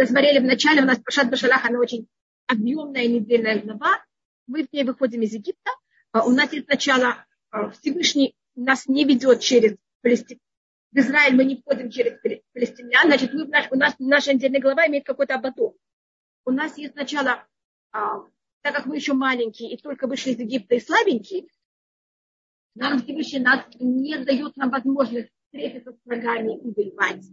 рассмотрели в начале, у нас Пашат Башалах, она очень объемная недельная глава. Мы в ней выходим из Египта. А у нас есть сначала Всевышний нас не ведет через Палестину. В Израиль мы не входим через палестинян, значит, мы, у нас наша недельная глава имеет какой-то ободок. У нас есть сначала, так как мы еще маленькие и только вышли из Египта и слабенькие, нам Всевышний нас не дает нам возможность встретиться с врагами и воевать.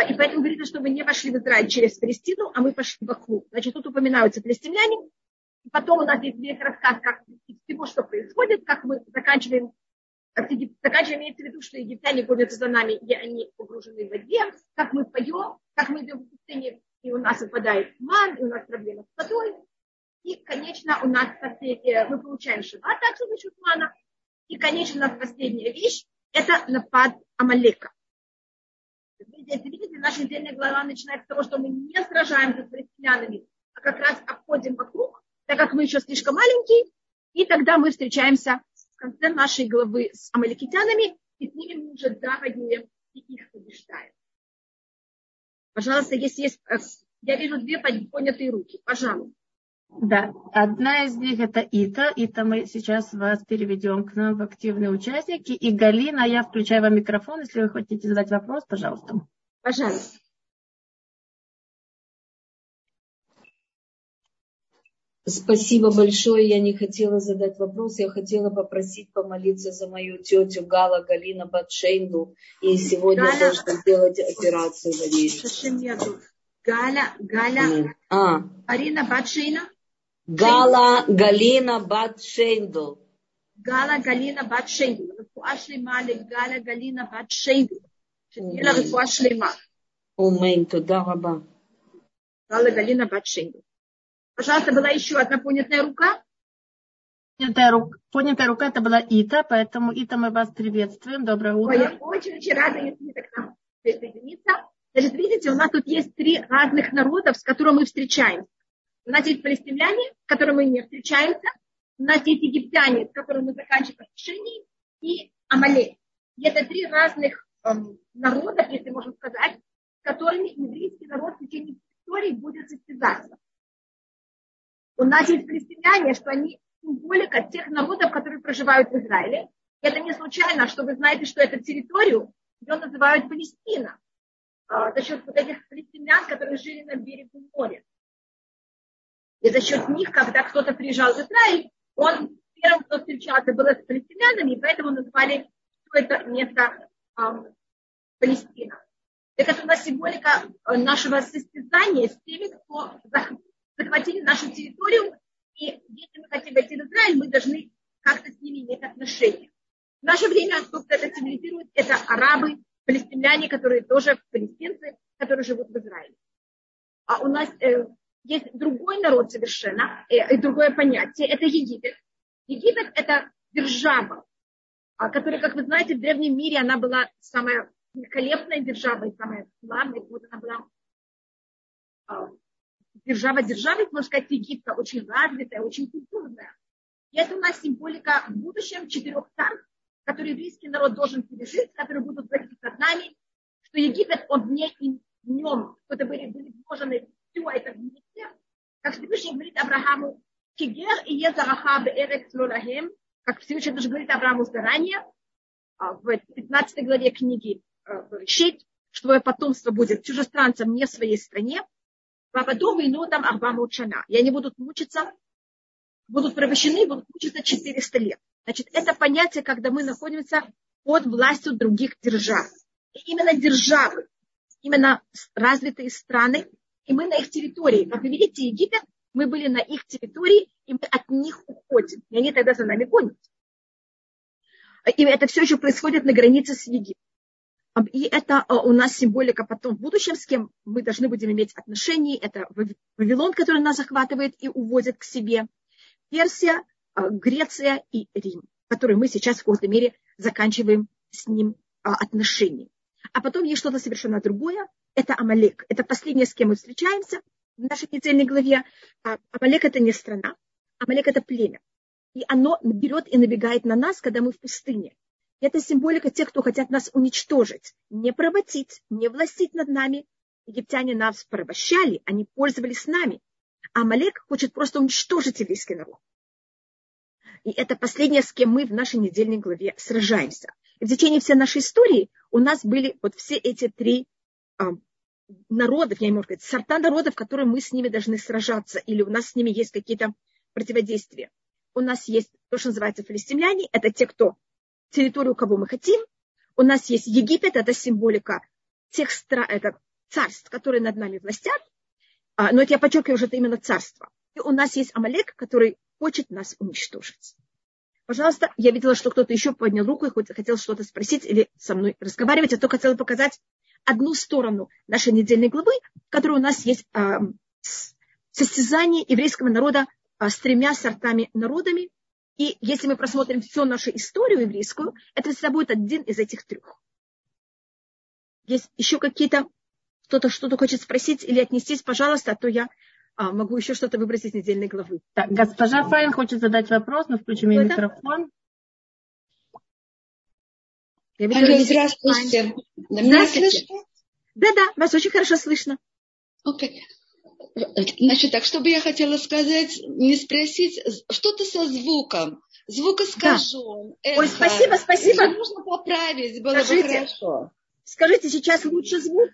А, и поэтому говорится, что мы не пошли в Израиль через Палестину, а мы пошли вокруг. Значит, тут упоминаются палестиняне. И потом у нас есть весь рассказ как всего, что происходит, как мы заканчиваем Заканчиваем имеется в виду, что египтяне гонятся за нами, и они погружены в воде, как мы поем, как мы идем в пустыне, и у нас выпадает ман, и у нас проблема с водой. И, конечно, у нас последняя, мы получаем шива также за счет мана. И, конечно, у нас последняя вещь – это напад Амалека. Видите, видите, наша недельная глава начинается с того, что мы не сражаемся с палестинянами, а как раз обходим вокруг, так как мы еще слишком маленькие, и тогда мы встречаемся в конце нашей главы с амаликитянами, и с ними мы уже да, воюем и их побеждаем. Пожалуйста, если есть... Э, я вижу две поднятые руки. Пожалуйста. Да, одна из них это Ита. Ита, мы сейчас вас переведем к нам в активные участники. И Галина, я включаю вам микрофон, если вы хотите задать вопрос, пожалуйста. Пожалуйста. Спасибо большое. Я не хотела задать вопрос. Я хотела попросить помолиться за мою тетю Гала Галина Батшейну. И сегодня Галя... должна делать операцию на ней. Галя, Галя, а. Арина Батшейна? Гала Галина Батшейнду. Гала Галина Батшейнду. Гала Галина Батшейнду. שתהיה לה רפואה שלמה. אמן, תודה רבה. גלה גלינה בת שיידו. Пожалуйста, была еще одна понятая рука. Понятая рука, понятая рука это была Ита, поэтому Ита мы вас приветствуем. Доброе утро. Ой, я очень-очень рада, если вы к нам присоединиться. Значит, видите, у нас тут есть три разных народов, с которыми мы встречаемся. У нас есть палестиняне, с которыми мы не встречаемся. У нас есть египтяне, с которыми мы заканчиваем отношения. И Амалек. И это три разных эм, народа, если можно сказать, с которыми еврейский народ в течение истории будет состязаться. У нас есть палестиняне, что они символика тех народов, которые проживают в Израиле. И это не случайно, что вы знаете, что эту территорию ее называют Палестина. А, за счет вот этих палестинян, которые жили на берегу моря. И за счет них, когда кто-то приезжал в Израиль, он первым, кто встречался, был с палестинянами, и поэтому назвали что это место Палестина. Так это нас символика э, нашего состязания с теми, кто захватили нашу территорию, и если мы хотим войти в Израиль, мы должны как-то с ними иметь отношения. В наше время, кто это символизирует, это арабы, палестиняне, которые тоже палестинцы, которые живут в Израиле. А у нас э, есть другой народ совершенно, э, другое понятие, это Египет. Египет это держава, а, которая, как вы знаете, в древнем мире она была самая великолепная держава и самая славная, вот она была а, держава державы, можно сказать, Египта, очень развитая, очень культурная. И это у нас символика в будущем четырех царств, которые еврейский народ должен пережить, которые будут властить над нами, что Египет, он вне и в нем, что-то были, были вложены все это вместе. Как Всевышний говорит Аврааму, Кигер и Езараха Беэрек Лолахем, как Всевышний тоже говорит Аврааму заранее, а, в 15 главе книги Решить, что твое потомство будет чужестранцем не в своей стране, а потом и там Арбамут Шана. И они будут мучиться, будут провощены, будут мучиться 400 лет. Значит, это понятие, когда мы находимся под властью других держав. И именно державы, именно развитые страны, и мы на их территории. Как вы видите, Египет, мы были на их территории, и мы от них уходим. И они тогда за нами гонятся. И это все еще происходит на границе с Египтом. И это а, у нас символика потом в будущем, с кем мы должны будем иметь отношения. Это Вавилон, который нас захватывает и уводит к себе. Персия, а, Греция и Рим, которые мы сейчас в какой-то мере заканчиваем с ним а, отношения. А потом есть что-то совершенно другое. Это Амалек. Это последнее, с кем мы встречаемся в нашей недельной главе. Амалек это не страна. Амалек это племя. И оно берет и набегает на нас, когда мы в пустыне. Это символика тех, кто хотят нас уничтожить, не поработить, не властить над нами. египтяне нас порабощали, они пользовались нами. А Амалек хочет просто уничтожить еврейский народ. И это последнее, с кем мы в нашей недельной главе сражаемся. И в течение всей нашей истории у нас были вот все эти три э, народов, я не могу сказать, сорта народов, которые мы с ними должны сражаться, или у нас с ними есть какие-то противодействия. У нас есть то, что называется филистимляне, это те, кто территорию, кого мы хотим. У нас есть Египет, это символика тех стра... это царств, которые над нами властят. А, но это я подчеркиваю, что это именно царство. И у нас есть Амалек, который хочет нас уничтожить. Пожалуйста, я видела, что кто-то еще поднял руку и хотел что-то спросить или со мной разговаривать. Я только хотела показать одну сторону нашей недельной главы, в которой у нас есть э, состязание еврейского народа э, с тремя сортами народами. И если мы просмотрим всю нашу историю еврейскую, это всегда будет один из этих трех. Есть еще какие-то, кто-то что-то хочет спросить или отнестись, пожалуйста, а то я а, могу еще что-то выбрать из недельной главы. Так, госпожа Файн хочет задать вопрос, но включим ей микрофон. Я видела, Алло, здравствуйте. Да, меня слышно? Да, да, вас очень хорошо слышно. Окей. Okay. Значит, так, что бы я хотела сказать, не спросить, что-то со звуком. Звук искажен. Да. Ой, спасибо, спасибо. Если нужно поправить, было скажите, бы хорошо. Скажите, сейчас лучше звук?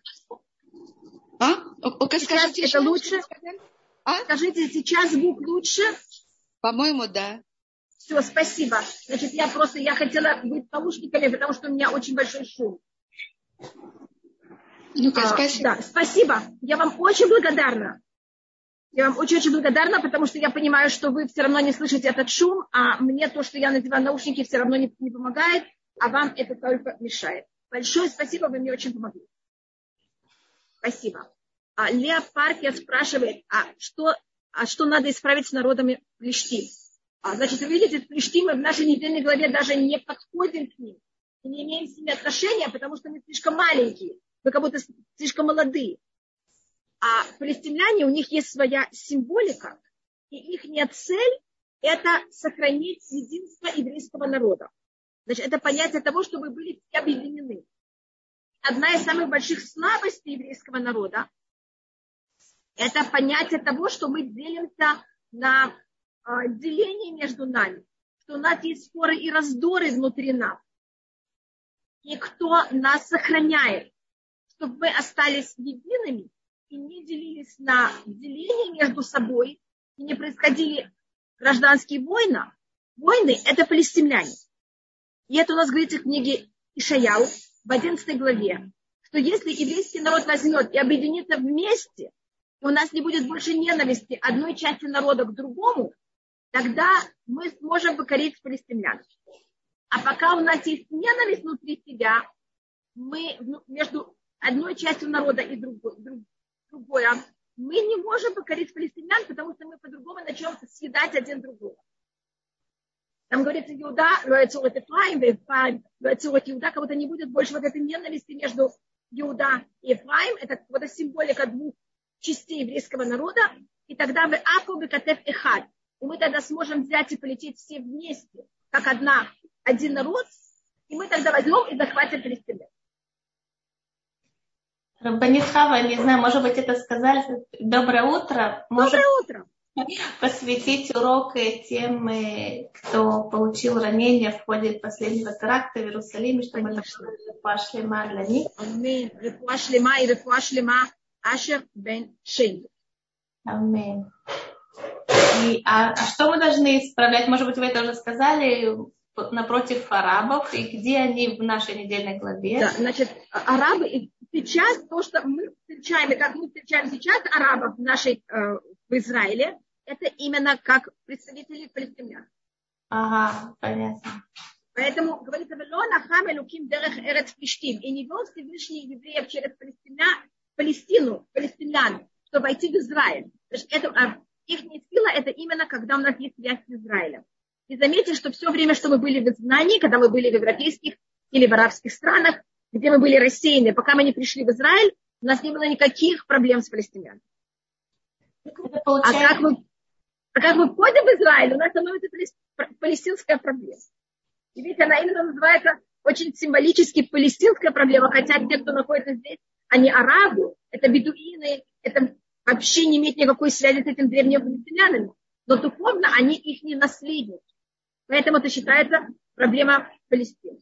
А? О, скажите, это лучше? А? Скажите, сейчас звук лучше? По-моему, да. Все, спасибо. Значит, я просто, я хотела быть наушниками, потому что у меня очень большой шум. Ну-ка, а, спасибо. Да, спасибо. Я вам очень благодарна. Я вам очень-очень благодарна, потому что я понимаю, что вы все равно не слышите этот шум, а мне то, что я надеваю наушники, все равно не, не помогает, а вам это только мешает. Большое спасибо, вы мне очень помогли. Спасибо. А Леа Паркер спрашивает, а что, а что надо исправить с народами Плештим? А, значит, вы видите, Плештим мы в нашей недельной главе даже не подходим к ним. И не имеем с ними отношения, потому что мы слишком маленькие. Мы как будто слишком молодые. А палестиняне, у них есть своя символика, и их цель – это сохранить единство еврейского народа. Значит, это понятие того, чтобы были все объединены. Одна из самых больших слабостей еврейского народа – это понятие того, что мы делимся на деление между нами, что у нас есть споры и раздоры внутри нас. И кто нас сохраняет, чтобы мы остались едиными и не делились на деление между собой, и не происходили гражданские войны, войны – это палестиняне. И это у нас говорится в книге Ишаяу в 11 главе, что если еврейский народ возьмет и объединится вместе, у нас не будет больше ненависти одной части народа к другому, тогда мы сможем покорить палестинян. А пока у нас есть ненависть внутри себя, мы между одной частью народа и другой, другой мы не можем покорить палестинян, потому что мы по-другому начнем съедать один другого. Там говорится, Иуда, Лоэцурат Ефраим, Ефраим, Лоэцурат Иуда, будто не будет больше вот этой ненависти между Иуда и Ефраим. Это вот символика двух частей еврейского народа. И тогда мы Аку Бекатев Эхад. И мы тогда сможем взять и полететь все вместе, как одна, один народ, и мы тогда возьмем и захватим Палестину. Рабанитхава, не знаю, может быть, это сказали. Доброе утро. Может Доброе утро. Посвятить урок тем, кто получил ранение в ходе последнего теракта в Иерусалиме, чтобы это пошли для них. Аминь. Рефуашлема и рефуашлема Ашер бен Шейн. Аминь. И, а, а что мы должны исправлять? Может быть, вы это уже сказали напротив арабов, и где они в нашей недельной главе? Да, значит, арабы сейчас, то, что мы встречаем, и как мы встречаем сейчас арабов в нашей, э, в Израиле, это именно как представители палестинян. Ага, понятно. Поэтому говорится, «Вело нахам элуким дерех эрец плештим». И не вел Всевышний евреев через Палестина, Палестину, палестинян, чтобы войти в Израиль. Это, а их сила это именно когда у нас есть связь с Израилем. И заметьте, что все время, что мы были в изгнании, когда мы были в европейских или в арабских странах, где мы были рассеяны, пока мы не пришли в Израиль, у нас не было никаких проблем с палестинянами. А как, мы, а как мы входим в Израиль, у нас становится палестинская проблема. И видите, она именно называется очень символически палестинская проблема, хотя те, кто находится здесь, Они арабы, это бедуины, это вообще не имеет никакой связи с этими древними палестинянами. Но духовно они их не наследники. Поэтому это считается проблема Палестины.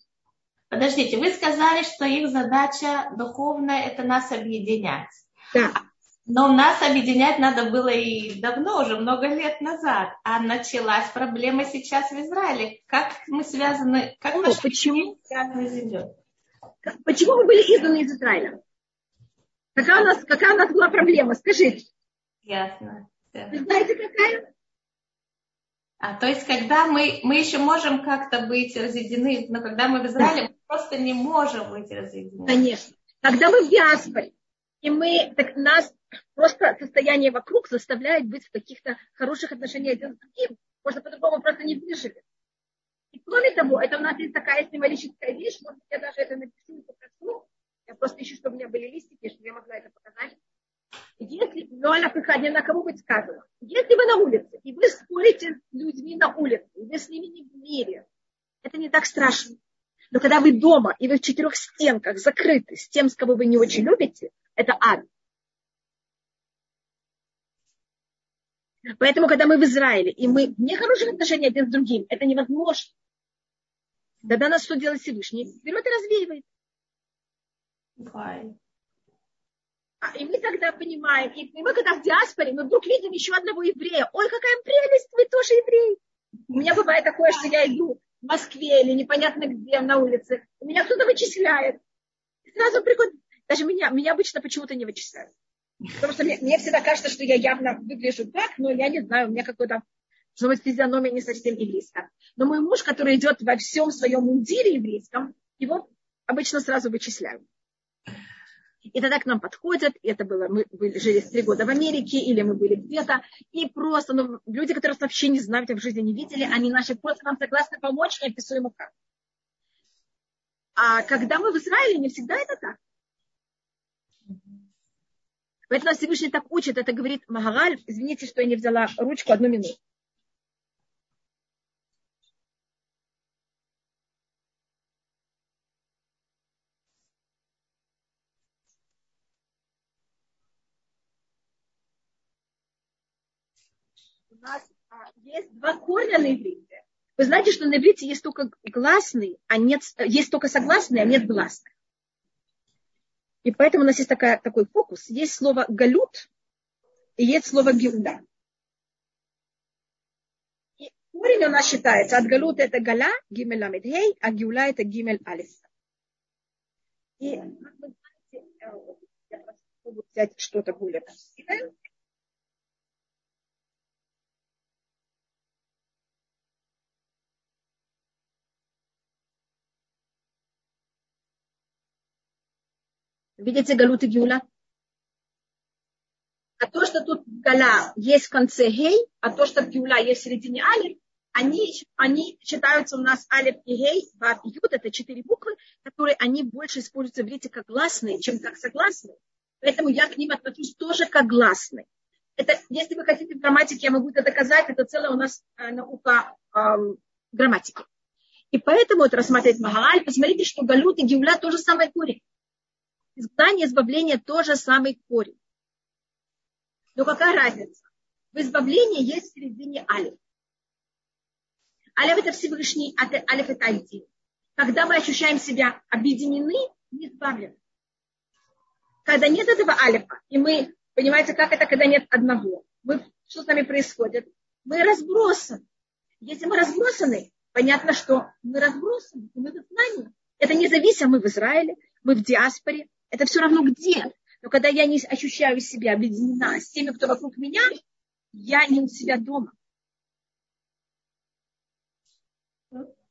Подождите, вы сказали, что их задача духовная – это нас объединять. Да. Но нас объединять надо было и давно, уже много лет назад. А началась проблема сейчас в Израиле. Как мы связаны, как О, почему? связаны с? Почему мы были изгнаны из Израиля? Какая у нас, какая у нас была проблема? Скажите. Ясно. Вы знаете, какая? А, то есть, когда мы, мы еще можем как-то быть разъединены, но когда мы в Израиле, мы просто не можем быть разъединены. Конечно. Когда мы в диаспоре, и мы, так нас просто состояние вокруг заставляет быть в каких-то хороших отношениях один с другим. Можно по-другому просто не выжили. И кроме того, это у нас есть такая символическая вещь, может я даже это напишу и покажу. Я просто ищу, чтобы у меня были листики, чтобы я могла это показать. Если, ну, она приходит, на кому быть сказано. Если вы на улице, и вы спорите с людьми на улице, и вы с ними не в мире, это не так страшно. Но когда вы дома, и вы в четырех стенках закрыты с тем, с кого вы не очень любите, это ад. Поэтому, когда мы в Израиле, и мы в нехороших отношениях один с другим, это невозможно. Тогда нас что делает Всевышний? Берет и развеивает. А, и мы тогда понимаем, и мы когда в диаспоре, мы вдруг видим еще одного еврея. Ой, какая прелесть, вы тоже еврей. У меня бывает такое, что я иду в Москве или непонятно где на улице. У меня кто-то вычисляет. И сразу приходит. Даже меня, меня обычно почему-то не вычисляют. Потому что мне, мне всегда кажется, что я явно выгляжу так, но я не знаю, у меня какой-то, что быть, физиономия не совсем еврейская. Но мой муж, который идет во всем своем мундире еврейском, его обычно сразу вычисляют. И тогда к нам подходят, это было, мы были, жили три года в Америке, или мы были где-то, и просто, ну, люди, которые вообще не знают, в жизни не видели, они наши просто нам согласны помочь, неописуемо как. А когда мы в Израиле, не всегда это так. Поэтому Всевышний так учит, это говорит Магараль, извините, что я не взяла ручку, одну минуту. Нас а, есть два корня на иврите. Вы знаете, что на иврите есть только гласный, а нет, есть только согласный, а нет гласных. И поэтому у нас есть такая, такой фокус. Есть слово галют и есть слово гиуда. И корень у нас считается, от галута это галя, гимель ламедхей, а гиула это гимель алиф. И, как вы знаете, э, я попробую взять что-то более красивое. Видите галут и гиула? А то, что тут галя есть в конце гей, а то, что гиула есть в середине алиф, они, они считаются у нас алиф и гей, вав и юд, это четыре буквы, которые они больше используются в иврите как гласные, чем как согласные. Поэтому я к ним отношусь тоже как гласные. Это, если вы хотите в грамматике, я могу это доказать, это целая у нас э, наука э, грамматики. И поэтому это рассматривать Магалаль. Посмотрите, что Галют и Гиуля тоже самое корень изгнание, избавление тоже самый корень. Но какая разница? В избавлении есть в середине алиф. Алиф это Всевышний, а алиф это один. Когда мы ощущаем себя объединены, не избавлены. Когда нет этого алифа, и мы, понимаете, как это, когда нет одного, мы, что с нами происходит? Мы разбросаны. Если мы разбросаны, понятно, что мы разбросаны, мы в знании. Это независимо, мы в Израиле, мы в диаспоре, это все равно где. Но когда я не ощущаю себя объединена с теми, кто вокруг меня, я не у себя дома.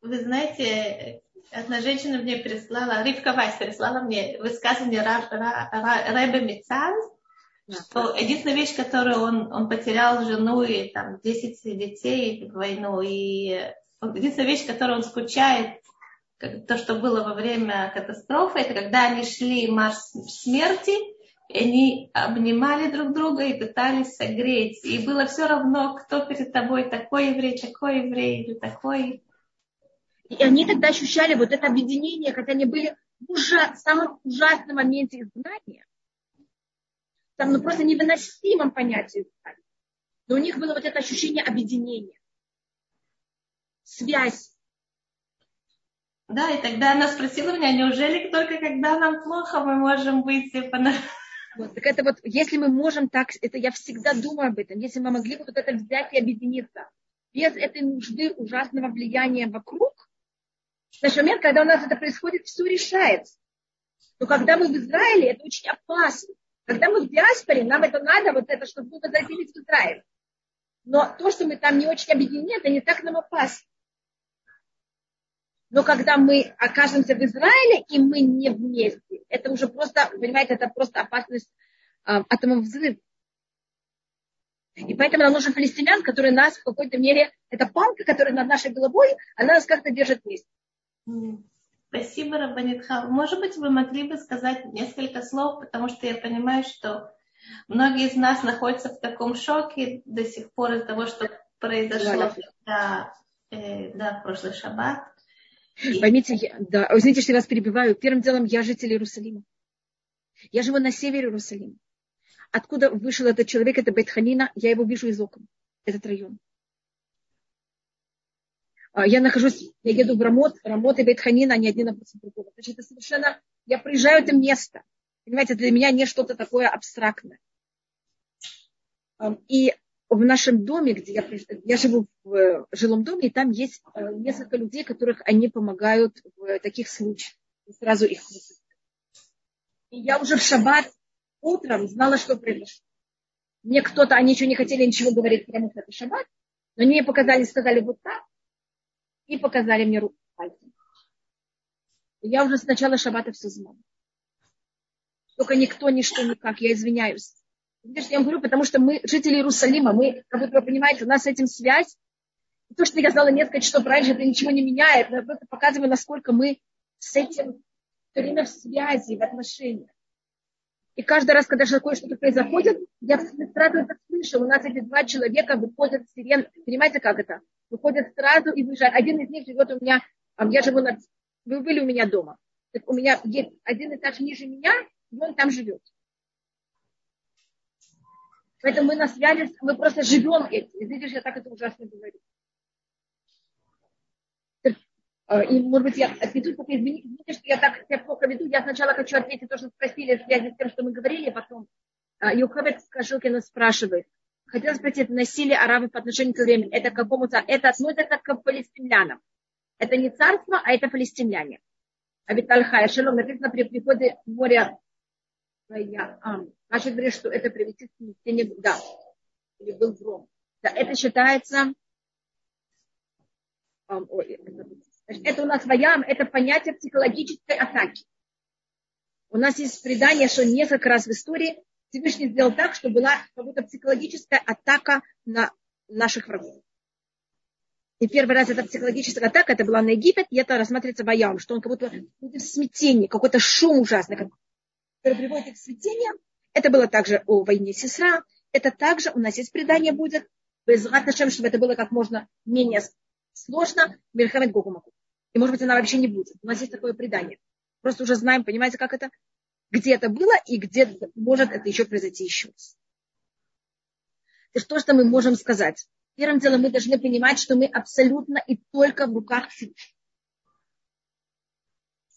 Вы знаете, одна женщина мне прислала, Ривка Вайс прислала мне высказывание Рэбе Мицан, что единственная вещь, которую он, он потерял жену и там 10 детей в войну, и единственная вещь, которую он скучает то, что было во время катастрофы, это когда они шли марш смерти, и они обнимали друг друга и пытались согреть. И было все равно, кто перед тобой, такой еврей, такой еврей или такой. И они тогда ощущали вот это объединение, хотя они были ужас, самом ужасном моменте изгнания, там ну, просто невыносимом понятии изгнания, но у них было вот это ощущение объединения, связь. Да, и тогда она спросила меня, неужели только когда нам плохо мы можем выйти по вот, так это вот, если мы можем так, это я всегда думаю об этом, если мы могли вот это взять и объединиться, без этой нужды ужасного влияния вокруг, значит, момент, когда у нас это происходит, все решается. Но когда мы в Израиле, это очень опасно. Когда мы в диаспоре, нам это надо, вот это, чтобы мы возвратились в Израиль. Но то, что мы там не очень объединены, это не так нам опасно. Но когда мы окажемся в Израиле, и мы не вместе, это уже просто, понимаете, это просто опасность э, атомов взрыва. И поэтому нам нужен палестинян, который нас в какой-то мере, это палка, которая над нашей головой, она нас как-то держит вместе. Спасибо, Рабанитха. Может быть, вы могли бы сказать несколько слов, потому что я понимаю, что многие из нас находятся в таком шоке до сих пор из-за того, что произошло да, э, да, в прошлый шаббат. Поймите, я, да, извините, что я вас перебиваю. Первым делом я житель Иерусалима. Я живу на севере Иерусалима. Откуда вышел этот человек, это Бетханина, я его вижу из окон, этот район. А, я нахожусь, я еду в Рамот, Рамот и Бетханина, они один напротив другого. Значит, это совершенно, я проезжаю это место. Понимаете, для меня не что-то такое абстрактное. И в нашем доме, где я, я живу в э, жилом доме, и там есть э, несколько людей, которых они помогают в таких случаях. И сразу их И я уже в шаббат утром знала, что произошло. Мне кто-то, они еще не хотели ничего говорить, потому что это шаббат, но они мне показали, сказали вот так, и показали мне руку пальцем. Я уже с начала шаббата все знала. Только никто, ничто, никак. Я извиняюсь. Видишь, я вам говорю, потому что мы жители Иерусалима, мы, как вы понимаете, у нас с этим связь. То, что я знала несколько часов раньше, это ничего не меняет. Но я просто показываю, насколько мы с этим все время в связи, в отношениях. И каждый раз, когда такое что-то происходит, я сразу это слышу. У нас эти два человека выходят с сирен. Понимаете, как это? Выходят сразу и выезжают. Один из них живет у меня, я живу на... Вы были у меня дома. Так у меня один этаж ниже меня, и он там живет. Поэтому мы на связи, мы просто живем этим. Видишь, я так это ужасно говорю. Э, и, может быть, я отведу, только извините, извините, что я так себя плохо веду. Я сначала хочу ответить то, что спросили в связи с тем, что мы говорили, а потом Юхабет Кашукина спрашивает. Хотела спросить, насилие арабов по отношению к времени, это к какому-то, это относится к палестинянам. Это не царство, а это палестиняне. А ведь Альхая Шалом написано при приходе в море а, Значит, говорит, что это приведет к смятению, да, или был гром. Да, это считается, ой, это у нас воям, это понятие психологической атаки. У нас есть предание, что несколько раз в истории Всевышний сделал так, что была как будто психологическая атака на наших врагов. И первый раз эта психологическая атака, это была на Египет, и это рассматривается воям, что он как будто в смятении, какой-то шум ужасный, который приводит к смятению, это было также о войне сестра. Это также у нас есть предание будет. Без Раташем, чтобы это было как можно менее сложно. Мельхамед Гогумаку. И может быть она вообще не будет. У нас есть такое предание. Просто уже знаем, понимаете, как это, где это было и где может это еще произойти еще раз. И что, что мы можем сказать? Первым делом мы должны понимать, что мы абсолютно и только в руках Всевышнего.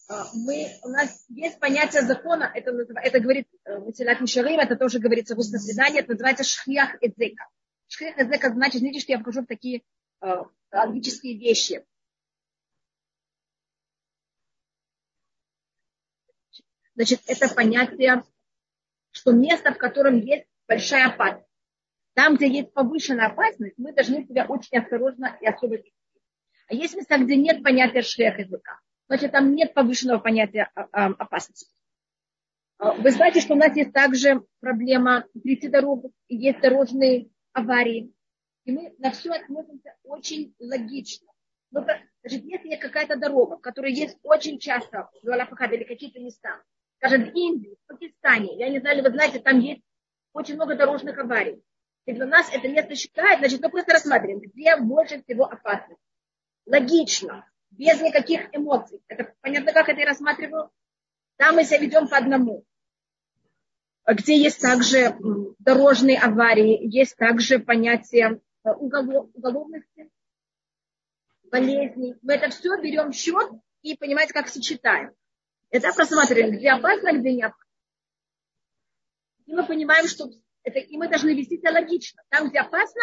А, мы, у нас есть понятие закона, это, это говорит э, Масилат Мишарим, это тоже говорится в устном предании, это называется шхиях эдзека. Шхиях эдзека значит, видите, что я вхожу в такие э, логические вещи. Значит, это понятие, что место, в котором есть большая опасность. Там, где есть повышенная опасность, мы должны себя очень осторожно и особо вести. А есть места, где нет понятия шхиях языка значит, там нет повышенного понятия опасности. А, вы знаете, что у нас есть также проблема перейти дорогу, и есть дорожные аварии. И мы на все относимся очень логично. Но, значит, если есть какая-то дорога, которая есть очень часто в Алафахад или какие-то места, скажем, в Индии, в Пакистане, я не знаю, вы знаете, там есть очень много дорожных аварий. И для нас это место считает, значит, мы просто рассматриваем, где больше всего опасность. Логично без никаких эмоций. Это понятно, как это я рассматриваю? Там мы себя ведем по одному. Где есть также дорожные аварии, есть также понятие э, уголов, уголовности, болезней. Мы это все берем в счет и, понимаете, как сочетаем. Это просматриваем, где опасно, где не опасно. И мы понимаем, что это, и мы должны вести себя логично. Там, где опасно,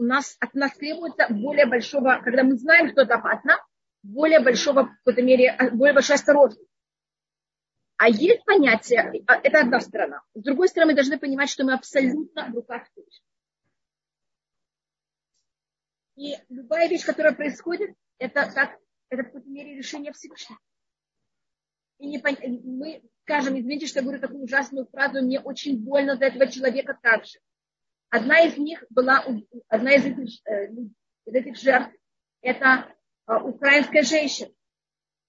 у нас, от нас требуется более большого, когда мы знаем, что это опасно, более большого, в какой-то мере, а, более большой осторожности. А есть понятие, а, это одна сторона. С другой стороны, мы должны понимать, что мы абсолютно в руках Всевышнего. И любая вещь, которая происходит, это, как, это в какой-то мере решение Всевышнего. И не, мы скажем, извините, что я говорю такую ужасную фразу, мне очень больно за этого человека также. Одна из них была, одна из этих, э, из этих жертв, это э, украинская женщина.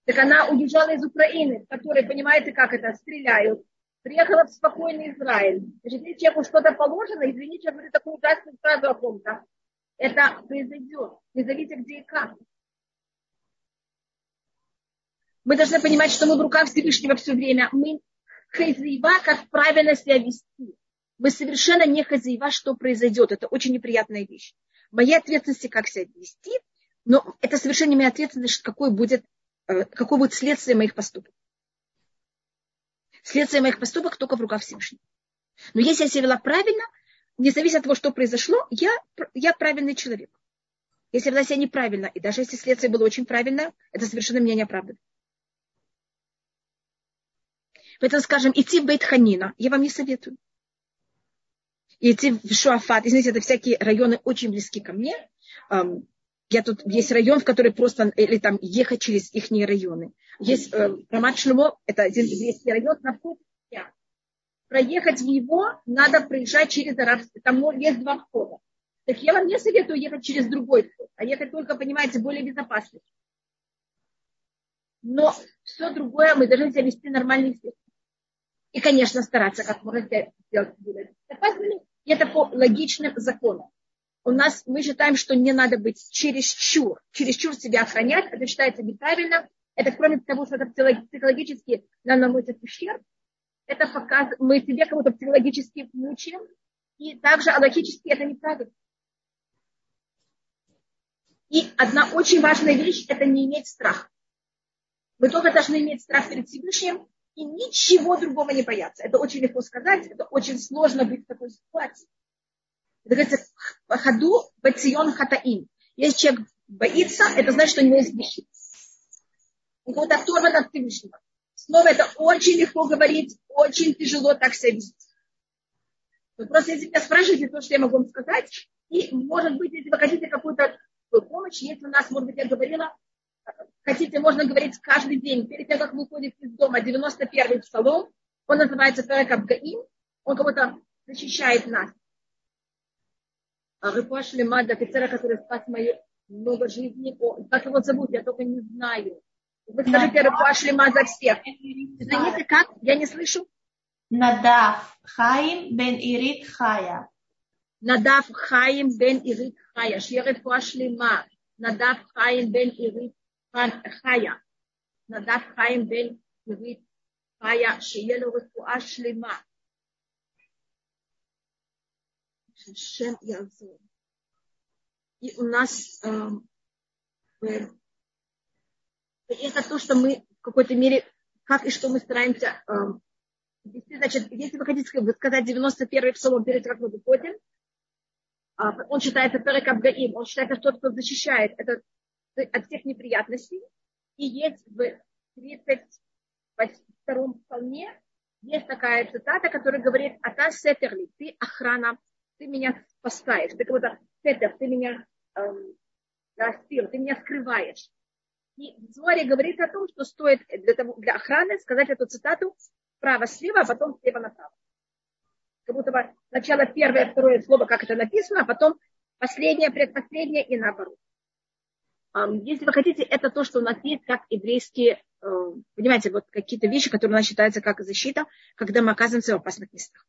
Так она уезжала из Украины, в которой, понимаете, как это, стреляют. Приехала в спокойный Израиль. Значит, если человеку что-то положено, извините, я говорю такую ужасную фразу о ком-то, это произойдет, не зависит где и как. Мы должны понимать, что мы в руках Всевышнего все время. Мы хозяева, как правильно себя вести. Мы совершенно не хозяева, что произойдет. Это очень неприятная вещь. Моя ответственность, как себя вести, но это совершенно не моя ответственность, какой будет, э, какое будет следствие моих поступков. Следствие моих поступок только в руках Всевышнего. Но если я себя вела правильно, независимо от того, что произошло, я, я правильный человек. Если я вела себя неправильно, и даже если следствие было очень правильно, это совершенно меня не оправдывает. Поэтому, скажем, идти в Бейт-Ханина я вам не советую идти в Шуафат. Извините, это всякие районы очень близки ко мне. Я тут есть район, в который просто, или там ехать через их районы. Есть э, Рамат Шлюмо, это один еврейский район, напротив Проехать в него надо проезжать через арабский, там есть два входа. Так я вам не советую ехать через другой вход, а ехать только, понимаете, более безопасно. Но все другое мы должны себя вести нормально и И, конечно, стараться как можно сделать безопасными, и это по логичным законам. У нас, мы считаем, что не надо быть чересчур, чересчур себя охранять. Это считается неправильно. Это кроме того, что это психологически нам наносит ущерб. Это показывает, мы себе кого-то психологически мучаем. И также логически это неправильно. И одна очень важная вещь – это не иметь страха. Мы только должны иметь страх перед Всевышним и ничего другого не бояться. Это очень легко сказать, это очень сложно быть в такой ситуации. Это говорится, ходу бацион хатаим. Если человек боится, это значит, что у него есть греши. Он кого-то оторван от Всевышнего. Снова это очень легко говорить, очень тяжело так себя вести. Вы просто если меня спрашиваете то, что я могу вам сказать, и, может быть, если вы хотите какую-то помощь, если у нас, может быть, я говорила, хотите, можно говорить каждый день, перед тем, как выходит из дома, 91-й псалом, он называется Перек Абгаим, он кого-то защищает нас. Рыпуа Шлемада, офицера, который спас мои много жизней, о, как его зовут, я только не знаю. Вы скажите Рыпуа Шлема за всех. Знаете как? Я не слышу. Надав Хаим бен Ирит Хая. Надав Хаим бен Ирит Хая. Шья Рыпуа Шлема. Надав Хаим бен Ирит חיה, נדב חיים בן נורית חיה, שיהיה לו רפואה שלמה. Шем Язор. И у нас э, э, это то, что мы в какой-то мере, как и что мы стараемся э, вести. Значит, если вы хотите сказать 91-й псалом перед как мы выходим, э, он считается Перек Абгаим, он считается тот, кто защищает. Это от всех неприятностей. И есть в 32 псалме есть такая цитата, которая говорит, а та сетерли, ты охрана, ты меня спасаешь, ты кого-то сетер, ты меня эм, растил, ты меня скрываешь. И Зоря говорит о том, что стоит для, того, для охраны сказать эту цитату справа-слева, а потом слева-направо. Как будто бы сначала первое, второе слово, как это написано, а потом последнее, предпоследнее и наоборот. Если вы хотите, это то, что у нас есть как еврейские, э, понимаете, вот какие-то вещи, которые у нас считаются как защита, когда мы оказываемся в опасных местах.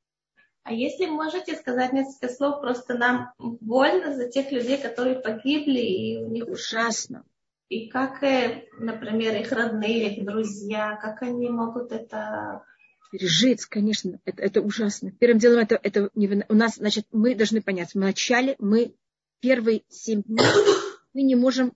А если можете сказать несколько слов, просто нам больно за тех людей, которые погибли, и у них... Ужасно. и как, э, например, их родные, их друзья, как они могут это пережить, конечно, это, это ужасно. Первым делом это, это не, у нас, значит, мы должны понять, вначале мы первые семь дней мы не можем,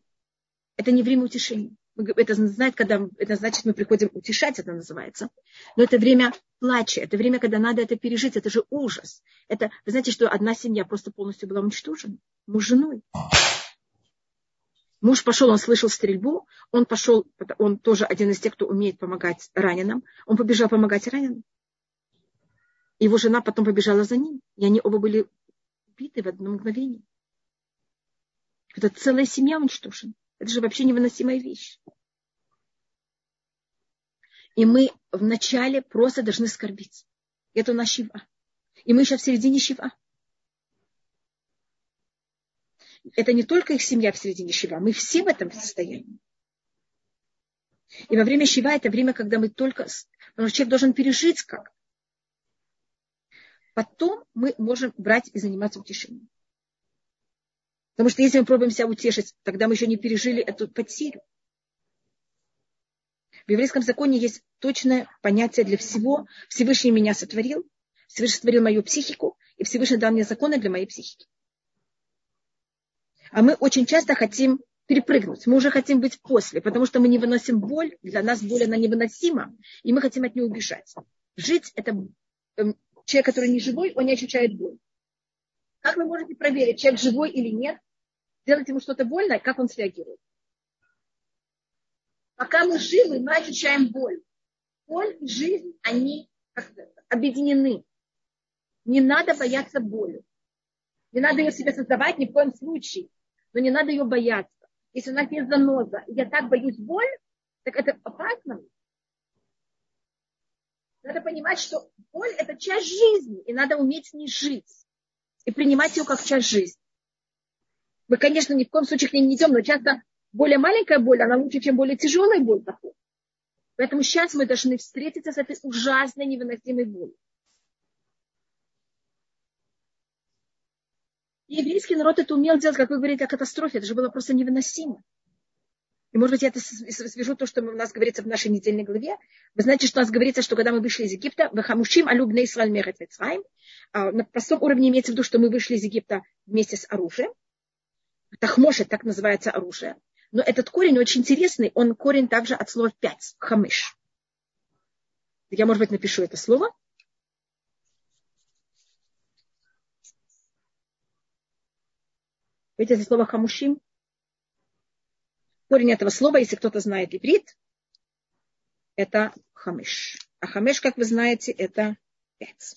это не время утешения. Это знает, когда, это значит, мы приходим утешать, это называется. Но это время плача, это время, когда надо это пережить, это же ужас. Это, вы знаете, что одна семья просто полностью была уничтожена, муж женой. Муж пошел, он слышал стрельбу, он пошел, он тоже один из тех, кто умеет помогать раненым, он побежал помогать раненым. Его жена потом побежала за ним, и они оба были убиты в одно мгновение. Это целая семья уничтожена. Это же вообще невыносимая вещь. И мы вначале просто должны скорбить. Это у нас щива. И мы сейчас в середине щива. Это не только их семья в середине щива, мы все в этом состоянии. И во время щива это время, когда мы только... Потому что человек должен пережить как. Потом мы можем брать и заниматься утешением. Потому что если мы пробуем себя утешить, тогда мы еще не пережили эту потерю. В еврейском законе есть точное понятие для всего. Всевышний меня сотворил, Всевышний сотворил мою психику, и Всевышний дал мне законы для моей психики. А мы очень часто хотим перепрыгнуть. Мы уже хотим быть после, потому что мы не выносим боль. Для нас боль, она невыносима, и мы хотим от нее убежать. Жить – это эм, человек, который не живой, он не ощущает боль. Как вы можете проверить, человек живой или нет? Делать ему что-то больно, как он среагирует? Пока мы живы, мы ощущаем боль. Боль и жизнь, они объединены. Не надо бояться боли. Не надо ее себе создавать ни в коем случае. Но не надо ее бояться. Если у нас есть заноза, и я так боюсь боль, так это опасно. Надо понимать, что боль – это часть жизни, и надо уметь с ней жить. И принимать ее как часть жизни. Мы, конечно, ни в коем случае к ней не идем, но часто более маленькая боль, она лучше, чем более тяжелая боль. Поэтому сейчас мы должны встретиться с этой ужасной невыносимой болью. Еврейский народ это умел делать, как вы говорите, о катастрофе. Это же было просто невыносимо. И, может быть, я это свяжу то, что у нас говорится в нашей недельной главе. Вы знаете, что у нас говорится, что когда мы вышли из Египта, «Вахамушим алюбне Исраиль мехет На простом уровне имеется в виду, что мы вышли из Египта вместе с оружием. Тахмошет, так называется оружие. Но этот корень очень интересный, он корень также от слова пять, хамыш. Я, может быть, напишу это слово. Видите, это слово хамушим. Корень этого слова, если кто-то знает иврит, это хамыш. А хамыш, как вы знаете, это пять.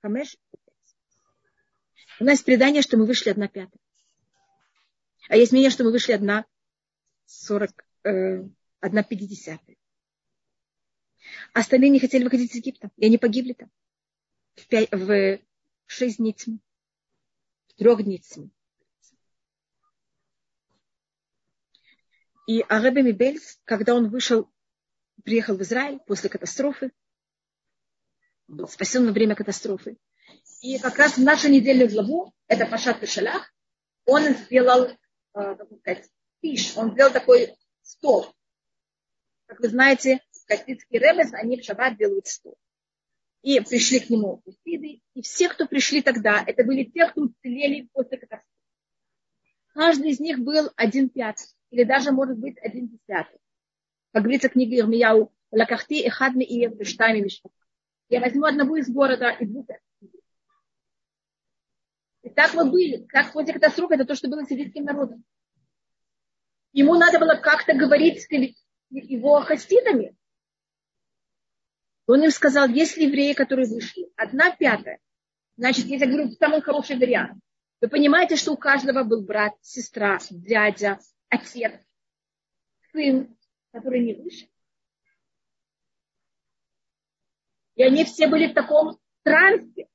Хамеш у нас есть предание, что мы вышли одна пятая. А есть мнение, что мы вышли одна сорок, э, одна пятидесятая. Остальные не хотели выходить из Египта, и они погибли там. В, пять, в шесть дней тьмы. В трех дней тьмы. И Арабе Мибельс, когда он вышел, приехал в Израиль после катастрофы, был спасен во время катастрофы, и как раз в нашу недельную главу, это Пашат Пешалях, он сделал, э, как сказать, пиш, он сделал такой стол. Как вы знаете, кастицкий ребес, они в шаббат делают стол. И пришли к нему хусиды, и все, кто пришли тогда, это были те, кто уцелели после катастрофы. Каждый из них был один пятый, или даже, может быть, один десятый. Как говорится в книге Ирмияу, «Лакахти эхадми и ештами Я возьму одного из города и двух и так мы были. Как после катастрофы, это то, что было с сирийским народом. Ему надо было как-то говорить с его хасидами. Он им сказал, если евреи, которые вышли, одна пятая, значит, если я говорю, самый хороший вариант. Вы понимаете, что у каждого был брат, сестра, дядя, отец, сын, который не вышел. И они все были в таком трансе.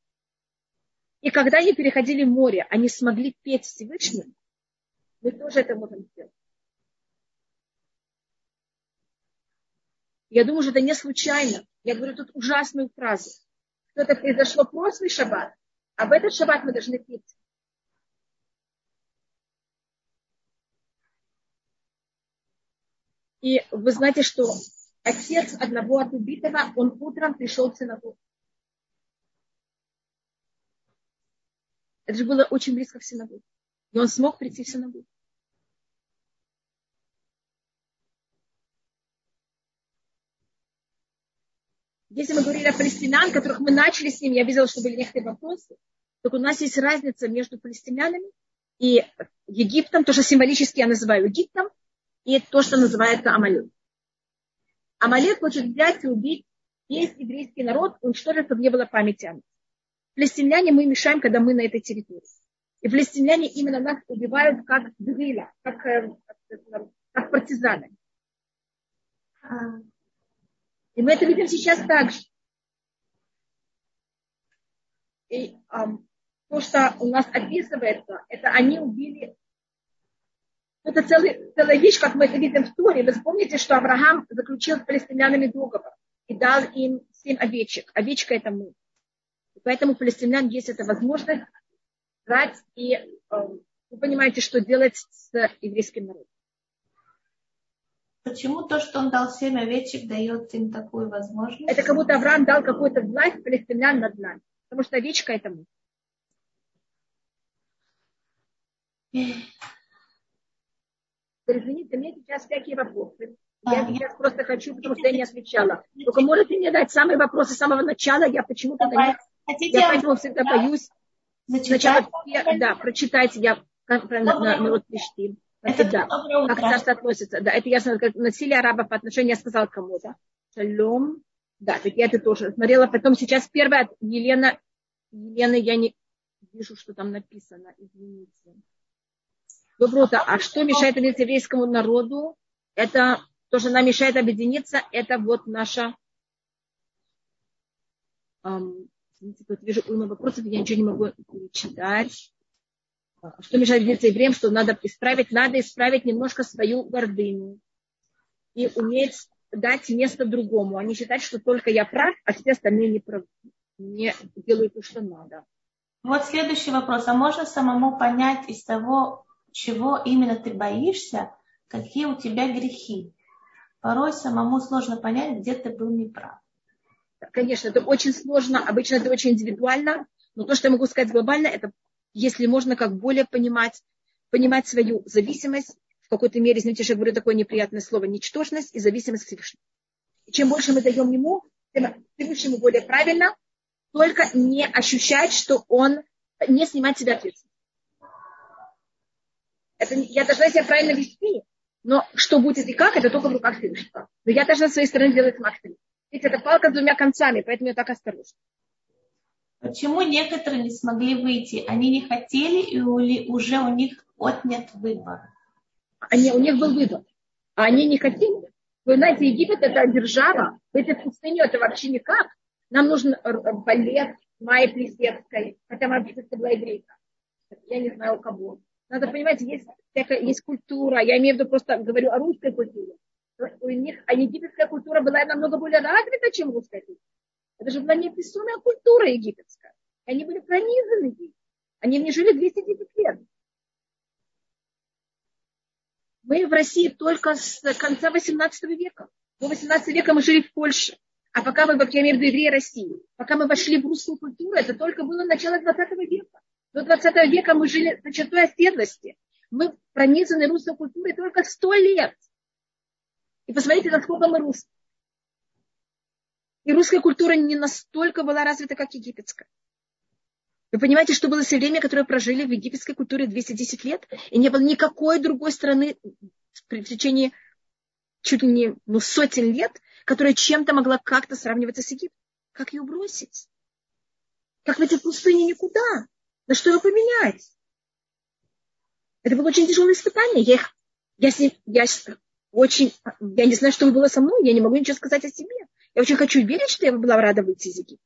И когда они переходили море, они смогли петь Всевышнему, мы тоже это можем сделать. Я думаю, что это не случайно. Я говорю тут ужасную фразу. Что это произошло прошлый шаббат, а в этот шаббат мы должны петь. И вы знаете, что отец одного от убитого, он утром пришел в синагогу. Это же было очень близко к синагоге. И он смог прийти в синагогу. Если мы говорили о палестинян, которых мы начали с ними, я видела, что были некоторые вопросы, так у нас есть разница между палестинянами и Египтом, то, что символически я называю Египтом, и то, что называется Амалек. Амалек хочет взять и убить весь еврейский народ, уничтожить, чтобы не было памяти о нас. Палестиняне мы мешаем, когда мы на этой территории. И палестиняне именно нас убивают как гриля, как, э, как партизаны. И мы это видим сейчас также. И um, то, что у нас описывается, это они убили это целый, целая вещь, как мы это видим в Торе. Вы вспомните, что Авраам заключил с палестинянами договор и дал им семь овечек. Овечка это мы. Поэтому у палестинян есть эта возможность брать и э, вы понимаете, что делать с еврейским народом. Почему то, что он дал семь овечек, дает им такую возможность? Это как будто Авраам дал какую-то власть палестинян над нами. Потому что овечка это мы. Извините, мне сейчас всякие вопросы. Я а, сейчас просто хочу, потому что я не отвечала. Только можете мне дать самые вопросы с самого начала? Я почему-то на них... Я поэтому всегда боюсь. Сначала, да, прочитайте, я народ Плештим. Это да. Как царство относится. Да, это ясно, как насилие араба по отношению, я сказала кому-то. Шалом. Да, так я это тоже смотрела. Потом сейчас первая Елена. Елена, я не вижу, что там написано. Извините. Доброе утро. А что мешает еврейскому народу? Это то, что нам мешает объединиться, это вот наша... Эм, тут вижу уйма вопросов, я ничего не могу читать. А что мешает объединиться евреям, что надо исправить? Надо исправить немножко свою гордыню. И уметь дать место другому, а не считать, что только я прав, а все остальные не, прав, не делают то, что надо. Вот следующий вопрос. А можно самому понять из того, чего именно ты боишься, какие у тебя грехи. Порой самому сложно понять, где ты был неправ. Конечно, это очень сложно, обычно это очень индивидуально, но то, что я могу сказать глобально, это если можно как более понимать, понимать свою зависимость, в какой-то мере, извините, я говорю такое неприятное слово, ничтожность и зависимость от Всевышнего. И чем больше мы даем ему, тем Всевышнему более правильно, только не ощущать, что он не снимает себя ответственность. Это, я должна себя правильно вести, но что будет и как, это только в руках Всевышнего. Но я должна с своей стороны делать максимум. Ведь это палка с двумя концами, поэтому я так осторожна. Почему некоторые не смогли выйти? Они не хотели и уже у них отнят выбор. Они, у них был выбор, а они не хотели. Вы знаете, Египет это держава, в этой пустыне это вообще никак. Нам нужен балет Майи Плесецкой, хотя Майя Плесецкая была еврейка. Я не знаю у кого. Надо понимать, есть, есть культура, я имею в виду просто говорю о русской культуре. У них, а египетская культура была намного более развита, чем русская культура. Это же была неописуемая культура египетская. И они были пронизаны ей. Они в ней жили 210 лет. Мы в России только с конца 18 века. До 18 века мы жили в Польше. А пока мы, я имею в виду евреи России, пока мы вошли в русскую культуру, это только было начало 20 века. До 20 века мы жили за чертой оседлости. Мы пронизаны русской культурой только сто лет. И посмотрите, насколько мы русские. И русская культура не настолько была развита, как египетская. Вы понимаете, что было все время, которое прожили в египетской культуре 210 лет, и не было никакой другой страны в течение чуть ли не ну, сотен лет, которая чем-то могла как-то сравниваться с Египтом. Как ее бросить? Как в этой пустыне никуда? На что его поменять? Это было очень тяжелое испытание. Я, их, я, с ним, я очень, я не знаю, что было со мной, я не могу ничего сказать о себе. Я очень хочу верить, что я была рада выйти из Египта.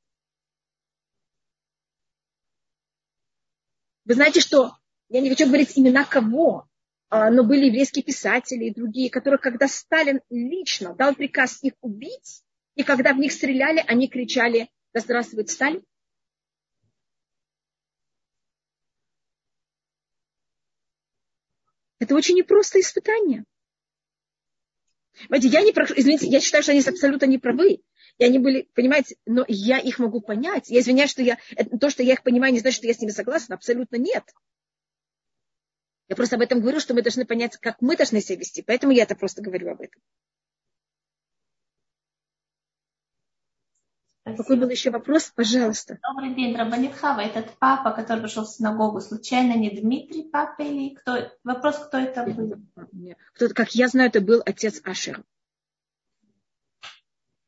Вы знаете, что я не хочу говорить имена кого, а, но были еврейские писатели и другие, которых, когда Сталин лично дал приказ их убить, и когда в них стреляли, они кричали «Да здравствует Сталин!» Это очень непростое испытание. Понимаете, я не извините, я считаю, что они абсолютно не правы. И они были, понимаете, но я их могу понять. Я извиняюсь, что я, то, что я их понимаю, не значит, что я с ними согласна. Абсолютно нет. Я просто об этом говорю, что мы должны понять, как мы должны себя вести. Поэтому я это просто говорю об этом. Спасибо. Какой был еще вопрос? Пожалуйста. Добрый день, Рабанитхава. Этот папа, который пришел в синагогу, случайно не Дмитрий папа или кто? Вопрос, кто это был? Кто, как я знаю, это был отец Ашер.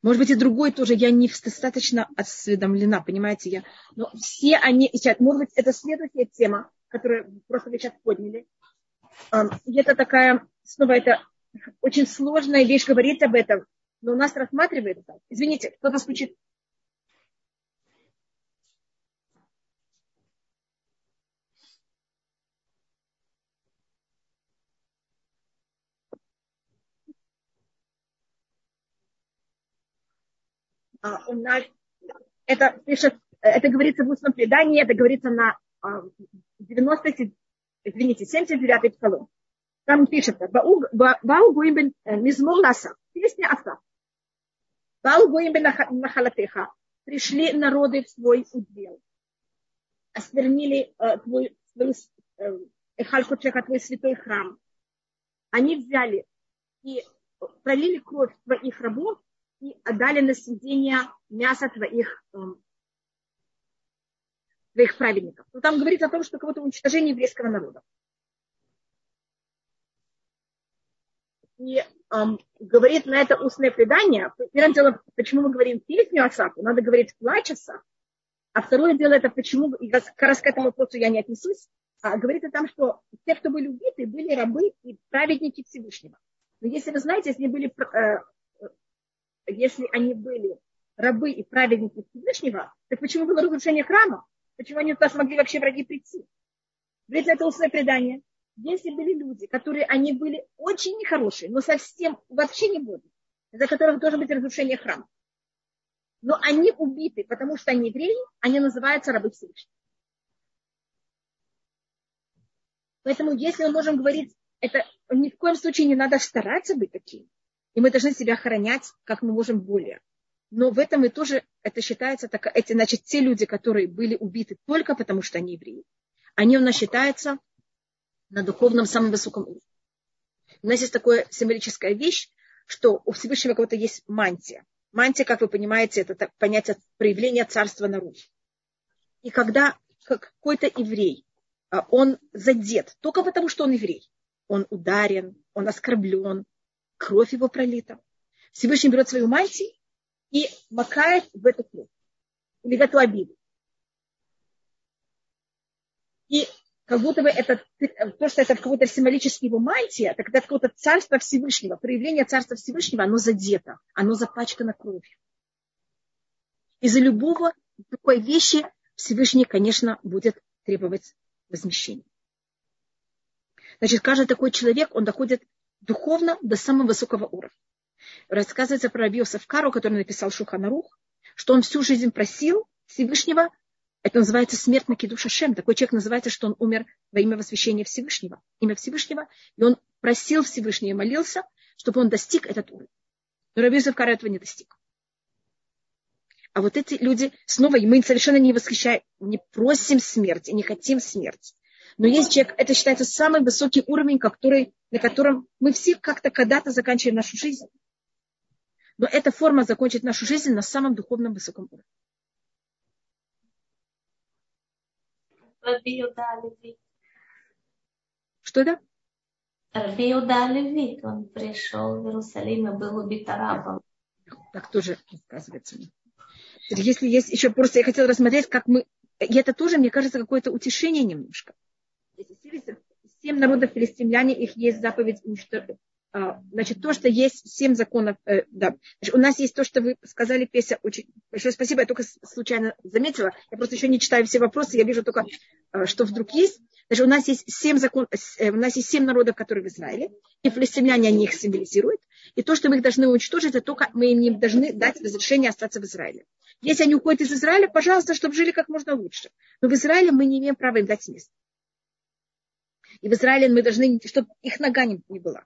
Может быть, и другой тоже. Я не достаточно осведомлена, понимаете? Я, но все они... Сейчас, может быть, это следующая тема, которую просто вы сейчас подняли. И это такая... Снова это очень сложная вещь говорить об этом, но у нас рассматривается. Извините, кто-то стучит у нас это пишет, это говорится в устном предании, это говорится на 90, а, извините, 79-й псалом. Там пишется, Бау Гуимбен э, Мизмор Ласа, песня Аса. Бау Гуимбен Нахалатеха, пришли народы в свой удел, осквернили э, твой, твой э, Эхалькучеха, твой святой храм. Они взяли и пролили кровь твоих рабов и отдали на съедение мясо твоих, эм, твоих праведников. Но там говорится о том, что кого-то уничтожение еврейского народа. И эм, говорит на это устное предание. Первым делом, почему мы говорим песню Асафу, надо говорить плач Асаф. А второе дело, это почему, и раз к этому вопросу я не отнесусь, а говорится там, что те, кто были убиты, были рабы и праведники Всевышнего. Но если вы знаете, если были э, если они были рабы и праведники Всевышнего, так почему было разрушение храма? Почему они туда смогли вообще враги прийти? Ведь это устное предание. Если были люди, которые они были очень нехорошие, но совсем вообще не будут, за которых должно быть разрушение храма. Но они убиты, потому что они евреи, они называются рабы Всевышнего. Поэтому если мы можем говорить, это ни в коем случае не надо стараться быть таким. И мы должны себя охранять, как мы можем более. Но в этом и тоже это считается, так, эти, значит, те люди, которые были убиты только потому, что они евреи, они у нас считаются на духовном самом высоком уровне. У нас есть такая символическая вещь, что у Всевышнего кого-то есть мантия. Мантия, как вы понимаете, это понятие проявления царства наружу. И когда какой-то еврей, а, он задет только потому, что он еврей, он ударен, он оскорблен, кровь его пролита. Всевышний берет свою мантию и макает в эту кровь. Или в эту обиду. И как будто бы это, то, что это какой-то символический его мантия, это какое-то царство Всевышнего, проявление царства Всевышнего, оно задето, оно запачкано кровью. Из-за любого такой вещи Всевышний, конечно, будет требовать возмещения. Значит, каждый такой человек, он доходит духовно до самого высокого уровня. Рассказывается про Рабиоса Кару, который написал Шуханарух, что он всю жизнь просил Всевышнего, это называется смерть на Кидуша Шем. Такой человек называется, что он умер во имя восхищения Всевышнего, имя Всевышнего, и он просил Всевышнего и молился, чтобы он достиг этот уровень. Но Рабиосов Кара этого не достиг. А вот эти люди, снова мы совершенно не восхищаем, не просим смерти, не хотим смерти. Но есть человек, это считается самый высокий уровень, который, на котором мы все как-то когда-то заканчиваем нашу жизнь. Но эта форма закончить нашу жизнь на самом духовном высоком уровне. Что это? Раби Левит, он пришел в Иерусалим и был убит арабом. Так тоже рассказывается. Если есть еще просто, я хотела рассмотреть, как мы... И это тоже, мне кажется, какое-то утешение немножко. Семь народов филистимляне, их есть заповедь уничтожить. А, значит, то, что есть семь законов, э, да. Значит, у нас есть то, что вы сказали, Песя, очень большое спасибо, я только случайно заметила, я просто еще не читаю все вопросы, я вижу только, э, что вдруг есть. Значит, у нас есть семь закон, э, у нас есть семь народов, которые в Израиле, и филистимляне, они их символизируют, и то, что мы их должны уничтожить, это только мы им не должны дать разрешение остаться в Израиле. Если они уходят из Израиля, пожалуйста, чтобы жили как можно лучше. Но в Израиле мы не имеем права им дать место. И в Израиле мы должны, чтобы их нога не, не была.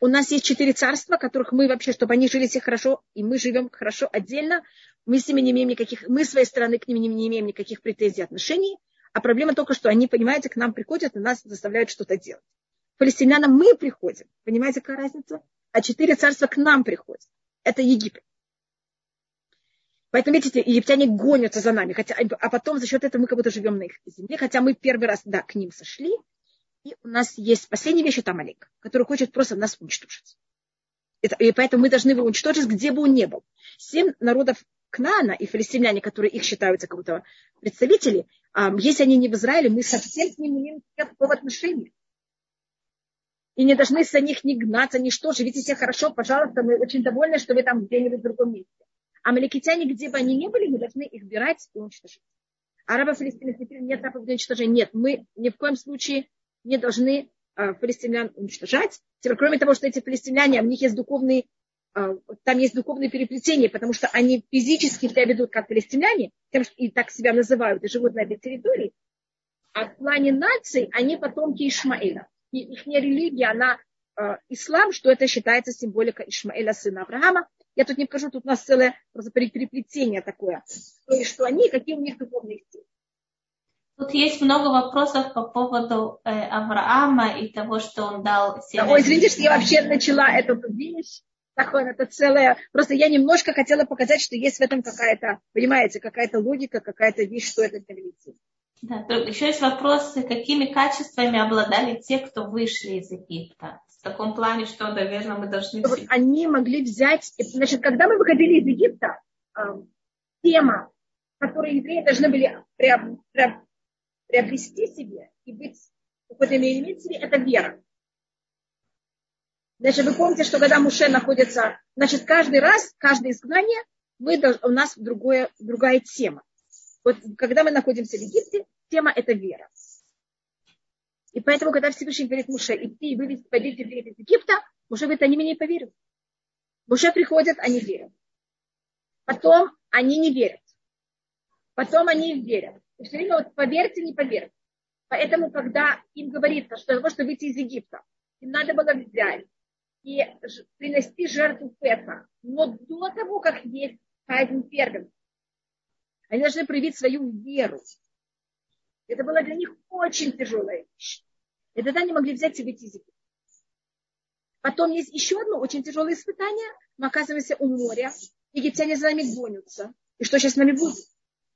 у нас есть четыре царства, которых мы вообще, чтобы они жили все хорошо, и мы живем хорошо отдельно, мы с ними не имеем никаких, мы с своей стороны к ним не имеем никаких претензий, отношений, а проблема только, что они, понимаете, к нам приходят и нас заставляют что-то делать. Палестинянам мы приходим, понимаете, какая разница? А четыре царства к нам приходят. Это Египет. Поэтому, видите, египтяне гонятся за нами, хотя, а потом за счет этого мы как будто живем на их земле, хотя мы первый раз, да, к ним сошли, и у нас есть последняя вещь, это Амалик, который хочет просто нас уничтожить. Это, и поэтому мы должны его уничтожить, где бы он ни был. Семь народов Кнаана и филистимляне, которые их считаются как будто представители, если они не в Израиле, мы совсем с ними не имеем никакого отношения. И не должны за них не гнаться, ни что. Живите все хорошо, пожалуйста, мы очень довольны, что вы там где-нибудь в другом месте. А маликитяне, где бы они ни были, мы должны их бирать и уничтожить. Арабы филистимлян нет заповеди уничтожения. Нет, мы ни в коем случае не должны э, палестинян уничтожать. Кроме того, что эти палестиняне, у них есть духовные, э, там есть духовные переплетения, потому что они физически себя ведут как палестиняне, тем, что и так себя называют, и живут на этой территории. А в плане наций они потомки Ишмаэля. И их религия, она э, ислам, что это считается символика Ишмаэля, сына Авраама. Я тут не покажу, тут у нас целое просто переплетение такое. Есть, что они, какие у них духовные стили. Тут есть много вопросов по поводу э, Авраама и того, что он дал семя. Ой, извините, что я вообще начала эту вещь. Такое, это целое. Просто я немножко хотела показать, что есть в этом какая-то, понимаете, какая-то логика, какая-то вещь, что это для Да, еще есть вопросы, какими качествами обладали те, кто вышли из Египта. В таком плане, что, наверное, мы должны... Они могли взять... Значит, когда мы выходили из Египта, э, тема, которую евреи должны были приобрести себе и быть какой-то иметь себе, это вера. Значит, вы помните, что когда Муше находится, значит, каждый раз, каждое изгнание, мы, у нас другое, другая тема. Вот когда мы находимся в Египте, тема это вера. И поэтому, когда Всевышний говорит Муше, идти и вывести, победить евреев из Египта, Муше говорит, они мне не поверят. Муше приходят, они верят. Потом они не верят. Потом они верят. И все время вот поверьте, не поверьте. Поэтому, когда им говорится, что для того, чтобы выйти из Египта, им надо было взять и принести жертву Пеха. Но до того, как есть казнь первым, они должны проявить свою веру. Это было для них очень тяжелая вещь. И тогда они могли взять и выйти из Египта. Потом есть еще одно очень тяжелое испытание. Мы оказываемся у моря. Египтяне за нами гонятся. И что сейчас с нами будет?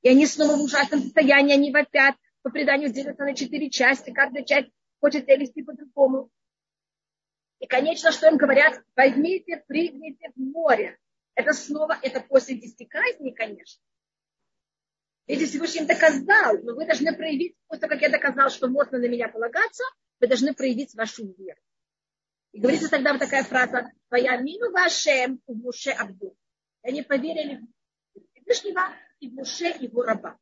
И они снова в ужасном состоянии, они вопят, по преданию делятся на четыре части, каждая часть хочет себя вести по-другому. И, конечно, что им говорят? Возьмите, прыгните в море. Это снова, это после десяти казней, конечно. Если Всевышний им доказал, но вы должны проявить, после того, как я доказал, что можно на меня полагаться, вы должны проявить вашу веру. И говорится тогда вот такая фраза, «Твоя мину вашем в Муше Абду». Они поверили в Всевышнего, и в Муше его раба.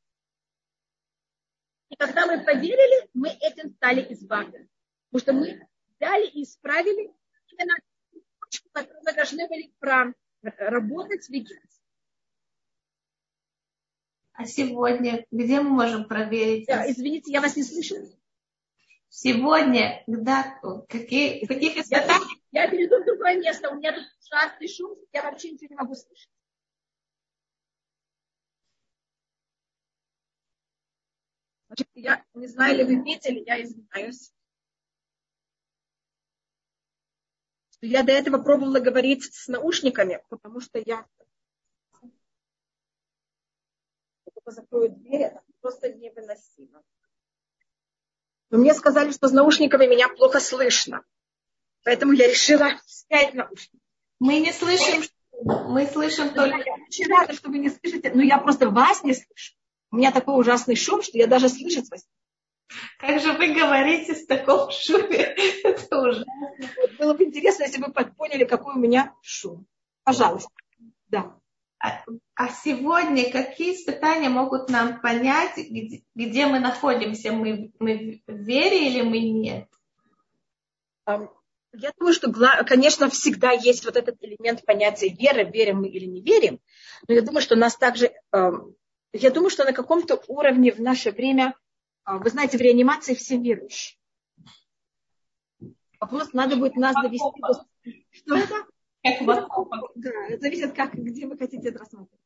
И когда мы поверили, мы этим стали избавлены. Потому что мы взяли и исправили именно точку, которую мы должны были работать в Египте. А сегодня где мы можем проверить? Да, извините, я вас не слышу. Сегодня, да, какие, каких испытаний? Я, я перейду в другое место. У меня тут ужасный шум, я вообще ничего не могу слышать. Я не знаю, ли вы видели, я извиняюсь. Я до этого пробовала говорить с наушниками, потому что я только закрою дверь, это просто невыносимо. Но мне сказали, что с наушниками меня плохо слышно. Поэтому я решила снять наушники. Мы не слышим, мы слышим только... Я очень рада, что вы не слышите, но я просто вас не слышу. У меня такой ужасный шум, что я даже слышать вас. Как же вы говорите с таком шуме? Это ужасно. Было бы интересно, если бы поняли, какой у меня шум. Пожалуйста. Да. А, а сегодня какие испытания могут нам понять, где, где мы находимся? Мы, мы в вере или мы нет? Я думаю, что, конечно, всегда есть вот этот элемент понятия веры, верим мы или не верим. Но я думаю, что нас также я думаю, что на каком-то уровне в наше время, а, вы знаете, в реанимации все верующие. Вопрос, надо будет нас довести до... Что это? Да, это зависит, как, где вы хотите это рассмотреть.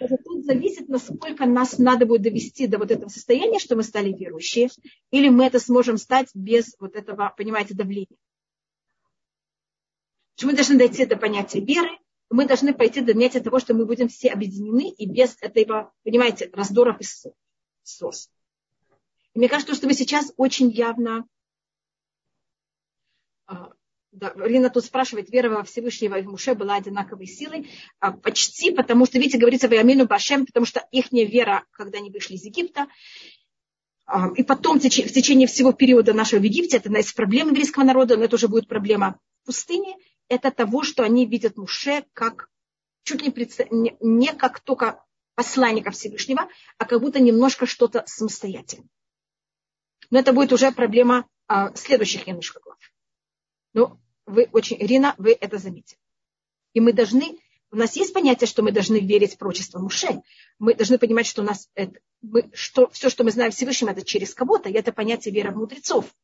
Это тут зависит, насколько нас надо будет довести до вот этого состояния, что мы стали верующие, или мы это сможем стать без вот этого, понимаете, давления. Что мы должны дойти до понятия веры, мы должны пойти до понятия того, что мы будем все объединены и без этого, понимаете, раздоров и ссор. И мне кажется, что вы сейчас очень явно а, да, Рина тут спрашивает, вера во Всевышнего и в Муше была одинаковой силой. А, почти, потому что, видите, говорится в Ямину Башем, потому что их вера, когда они вышли из Египта, а, и потом в течение всего периода нашего в Египте, это одна из проблем еврейского народа, но это уже будет проблема пустыни, это того, что они видят Муше как чуть не, не, не как только посланника Всевышнего, а как будто немножко что-то самостоятельное. Но это будет уже проблема а, следующих немножко глав. Ну, вы очень, Ирина, вы это заметили. И мы должны, у нас есть понятие, что мы должны верить в прочество Муше. Мы должны понимать, что у нас это, мы, что, все, что мы знаем Всевышнем, это через кого-то, и это понятие вера мудрецов.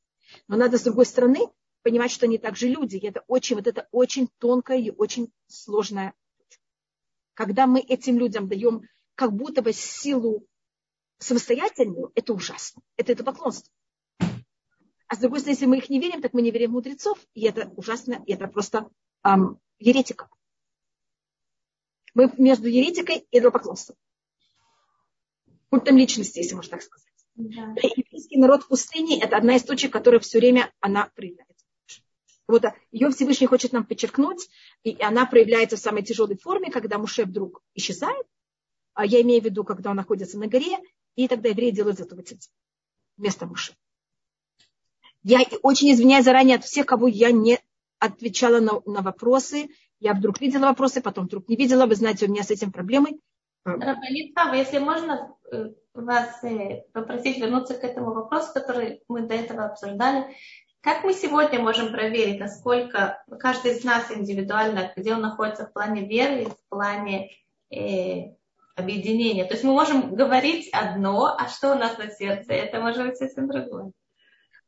Но надо, с другой стороны, понимать, что они также люди. И это очень, вот это очень тонкая и очень сложная. Когда мы этим людям даем как будто бы силу самостоятельную, это ужасно. Это это поклонство. А с другой стороны, если мы их не верим, так мы не верим в мудрецов, и это ужасно, и это просто эм, еретика. Мы между еретикой и идолопоклонством. Культом личности, если можно так сказать. Да. Еврейский народ в пустыне – это одна из точек, которая все время она проявляется. Вот ее Всевышний хочет нам подчеркнуть, и она проявляется в самой тяжелой форме, когда Муше вдруг исчезает. А я имею в виду, когда он находится на горе, и тогда евреи делают этого вместо Муше. Я очень извиняюсь заранее от всех, кого я не отвечала на, на вопросы. Я вдруг видела вопросы, потом вдруг не видела. Вы знаете, у меня с этим проблемой. Рабанитва, если можно э, вас э, попросить вернуться к этому вопросу, который мы до этого обсуждали. Как мы сегодня можем проверить, насколько каждый из нас индивидуально, где он находится в плане веры и в плане э, объединения? То есть мы можем говорить одно, а что у нас на сердце, это может быть совсем другое.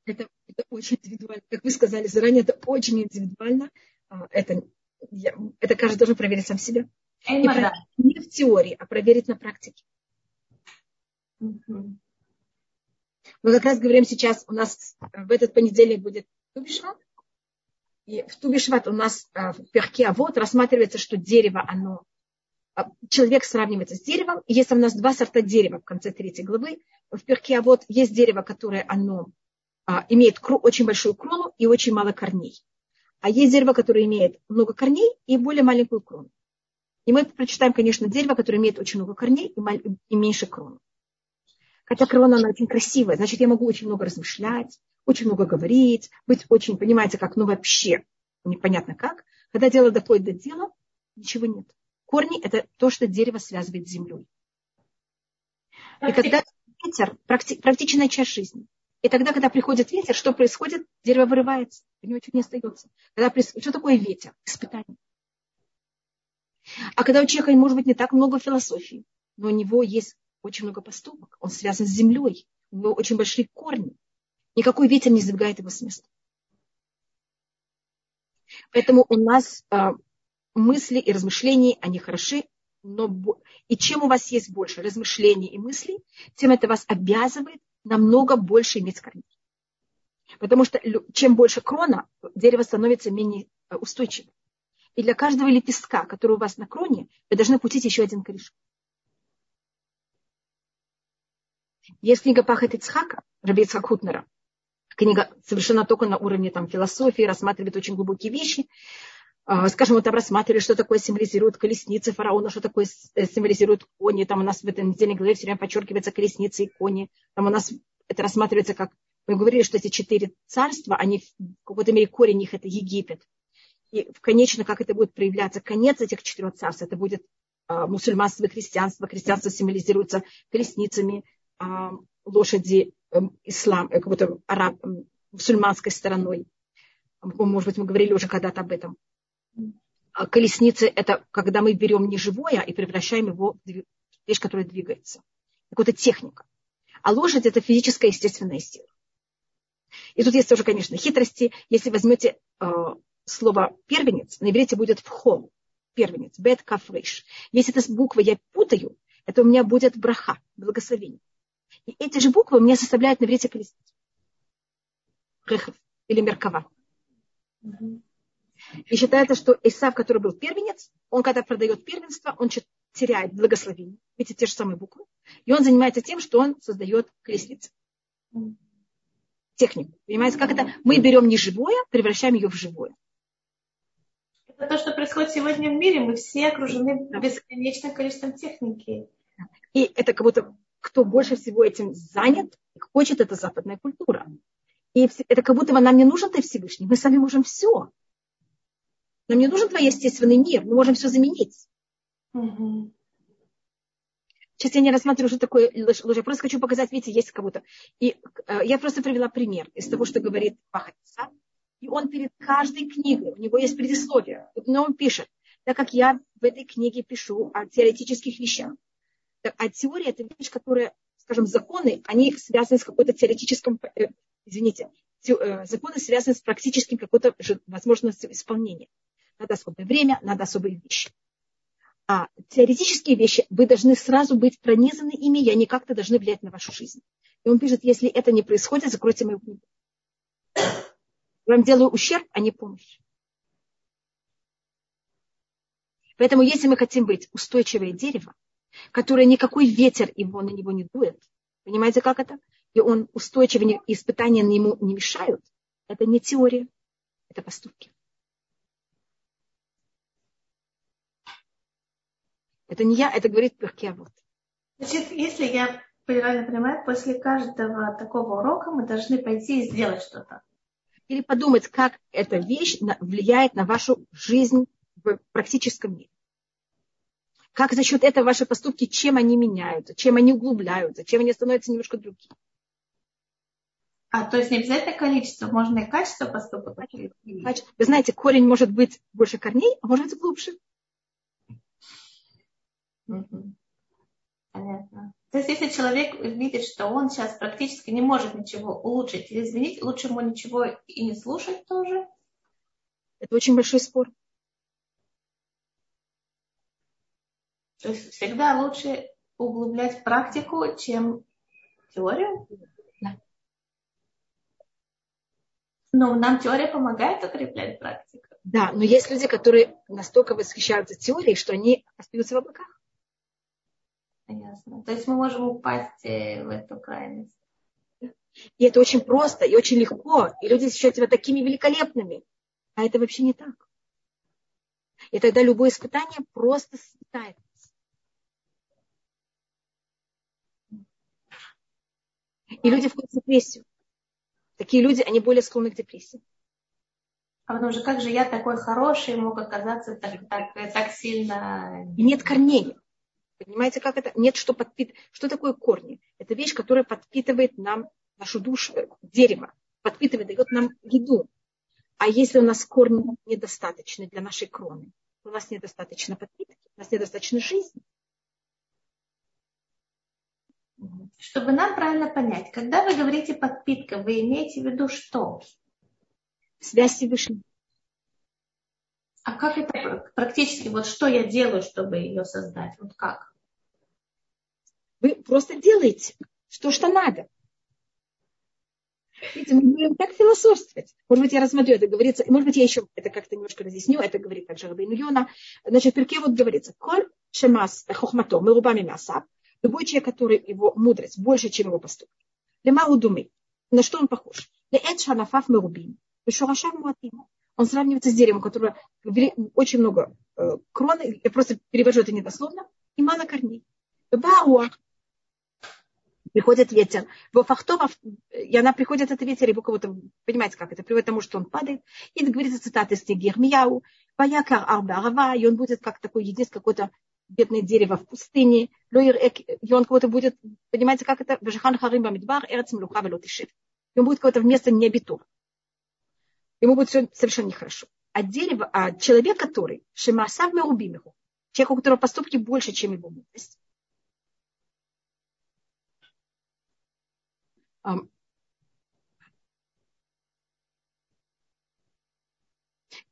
Это, это очень индивидуально. Как вы сказали заранее, это очень индивидуально. А, это, я, это каждый должен проверить сам себя. И проверить не в теории, а проверить на практике. Мы как раз говорим сейчас, у нас в этот понедельник будет Тубишват. И в Тубишват у нас а, в Перке а вот рассматривается, что дерево, оно человек сравнивается с деревом. И есть у нас два сорта дерева в конце третьей главы. В Перке а вот есть дерево, которое оно а, имеет очень большую крону и очень мало корней. А есть дерево, которое имеет много корней и более маленькую крону. И мы прочитаем, конечно, дерево, которое имеет очень много корней и меньше крону. Хотя крона, она очень красивая, значит, я могу очень много размышлять, очень много говорить, быть очень, понимаете, как, ну вообще, непонятно как. Когда дело доходит до дела, ничего нет. Корни – это то, что дерево связывает с землей. И когда ветер – практичная часть жизни – и тогда, когда приходит ветер, что происходит? Дерево вырывается, у него чуть не остается. Когда прис... Что такое ветер? Испытание. А когда у человека, может быть, не так много философии, но у него есть очень много поступок, он связан с землей, у него очень большие корни. Никакой ветер не сдвигает его с места. Поэтому у нас э, мысли и размышления, они хороши, но и чем у вас есть больше размышлений и мыслей, тем это вас обязывает намного больше иметь корней. Потому что чем больше крона, дерево становится менее э, устойчивым. И для каждого лепестка, который у вас на кроне, вы должны пустить еще один корешок. Есть книга Пахат Ицхак Хутнера. Книга совершенно только на уровне там, философии, рассматривает очень глубокие вещи. А, скажем, мы там рассматривали, что такое символизирует колесницы фараона, что такое э, символизирует кони. Там у нас в этой недельной главе все время подчеркивается колесницы и кони. Там у нас это рассматривается как... Мы говорили, что эти четыре царства, они в какой-то мере корень их это Египет. И в конечно, как это будет проявляться, конец этих четырех царств, это будет а, мусульманство и христианство. Христианство символизируется колесницами, лошади, эм, ислам, э, как будто араб, мусульманской стороной. Может быть, мы говорили уже когда-то об этом. А колесницы – это когда мы берем неживое и превращаем его в вещь, которая двигается. Это техника. А лошадь – это физическая естественная сила. И тут есть тоже, конечно, хитрости. Если возьмете э, слово первенец, на иврите будет вхол, первенец, бет кафриш. Если это буквы я путаю, это у меня будет браха, благословение. И эти же буквы мне составляют на иврите колесницу. Рехов или меркава. И считается, что Исав, который был первенец, он когда продает первенство, он теряет благословение. Видите, те же самые буквы. И он занимается тем, что он создает колесницы. Технику. Понимаете, как это? Мы берем неживое, превращаем ее в живое. Это то, что происходит сегодня в мире. Мы все окружены бесконечным количеством техники. И это как будто кто больше всего этим занят, хочет, это западная культура. И это как будто нам не нужен ты Всевышний. Мы сами можем все. Нам не нужен твой естественный мир. Мы можем все заменить. Угу. Сейчас я не рассматриваю, что такое ложь. Я просто хочу показать, видите, есть как будто. И э, я просто привела пример из того, что говорит Пахатиса. И он перед каждой книгой, у него есть предисловие, но он пишет, так как я в этой книге пишу о теоретических вещах. А теория – это вещь, которая, скажем, законы, они связаны с какой-то теоретическим, э, извините, те, э, законы связаны с практическим какой-то возможностью исполнения. Надо особое время, надо особые вещи. А теоретические вещи, вы должны сразу быть пронизаны ими, и они как-то должны влиять на вашу жизнь. И он пишет, если это не происходит, закройте мою книгу. Я вам делаю ущерб, а не помощь. Поэтому если мы хотим быть устойчивое дерево, которое никакой ветер его на него не дует, понимаете, как это? И он устойчивый, испытания на ему не мешают, это не теория, это поступки. Это не я, это говорит вот. Значит, если я правильно понимаю, после каждого такого урока мы должны пойти и сделать что-то. Или подумать, как эта вещь влияет на вашу жизнь в практическом мире. Как за счет этого ваши поступки, чем они меняются, чем они углубляются, чем они становятся немножко другими. А то есть не обязательно количество, можно и качество поступок. Вы знаете, корень может быть больше корней, а может быть глубже. Понятно. То есть, если человек видит, что он сейчас практически не может ничего улучшить или изменить, лучше ему ничего и не слушать тоже? Это очень большой спор. То есть всегда лучше углублять практику, чем теорию? Да. Но нам теория помогает укреплять практику. Да, но есть люди, которые настолько восхищаются теорией, что они остаются в облаках. Ясно. То есть мы можем упасть э, в эту крайность. И это очень просто и очень легко. И люди считают себя такими великолепными. А это вообще не так. И тогда любое испытание просто сметает. И люди входят в депрессию. Такие люди, они более склонны к депрессии. А потому что как же я такой хороший мог оказаться так, так, так сильно... И нет корней. Понимаете, как это? Нет, что подпитывает. Что такое корни? Это вещь, которая подпитывает нам нашу душу, дерево. Подпитывает, дает нам еду. А если у нас корни недостаточны для нашей кроны, у нас недостаточно подпитки, у нас недостаточно жизни. Чтобы нам правильно понять, когда вы говорите подпитка, вы имеете в виду что? Связь с Всевышним. А как это практически, вот что я делаю, чтобы ее создать? Вот как? Вы просто делаете что, что надо. Видите, мы будем так философствовать. Может быть, я рассмотрю, это говорится, может быть, я еще это как-то немножко разъясню, это говорит также Рабейну Йона. Значит, в перке вот говорится, коль шемас хохмато, мы рубами мяса, любой человек, который его мудрость больше, чем его поступки. Лема удуми. На что он похож? Леэт шанафав мерубим. Бешурашав муатим он сравнивается с деревом, которое очень много э, крон, я просто перевожу это недословно, и мало корней. Приходит ветер. И она приходит, это ветер, его кого-то, понимаете, как это, приводит к тому, что он падает. И говорится цитата из книги Ирмияу, Ваякар Арба Арава, и он будет как такой единственное какое-то бедное дерево в пустыне, и он кого-то будет, понимаете, как это, Вajахан Харим Бамидбар, Эрец Млуха Велотишит. Он будет кого-то вместо необитов ему будет все совершенно нехорошо. А дерево, а человек, который шемасав мерубимиху, человек, у которого поступки больше, чем его мудрость,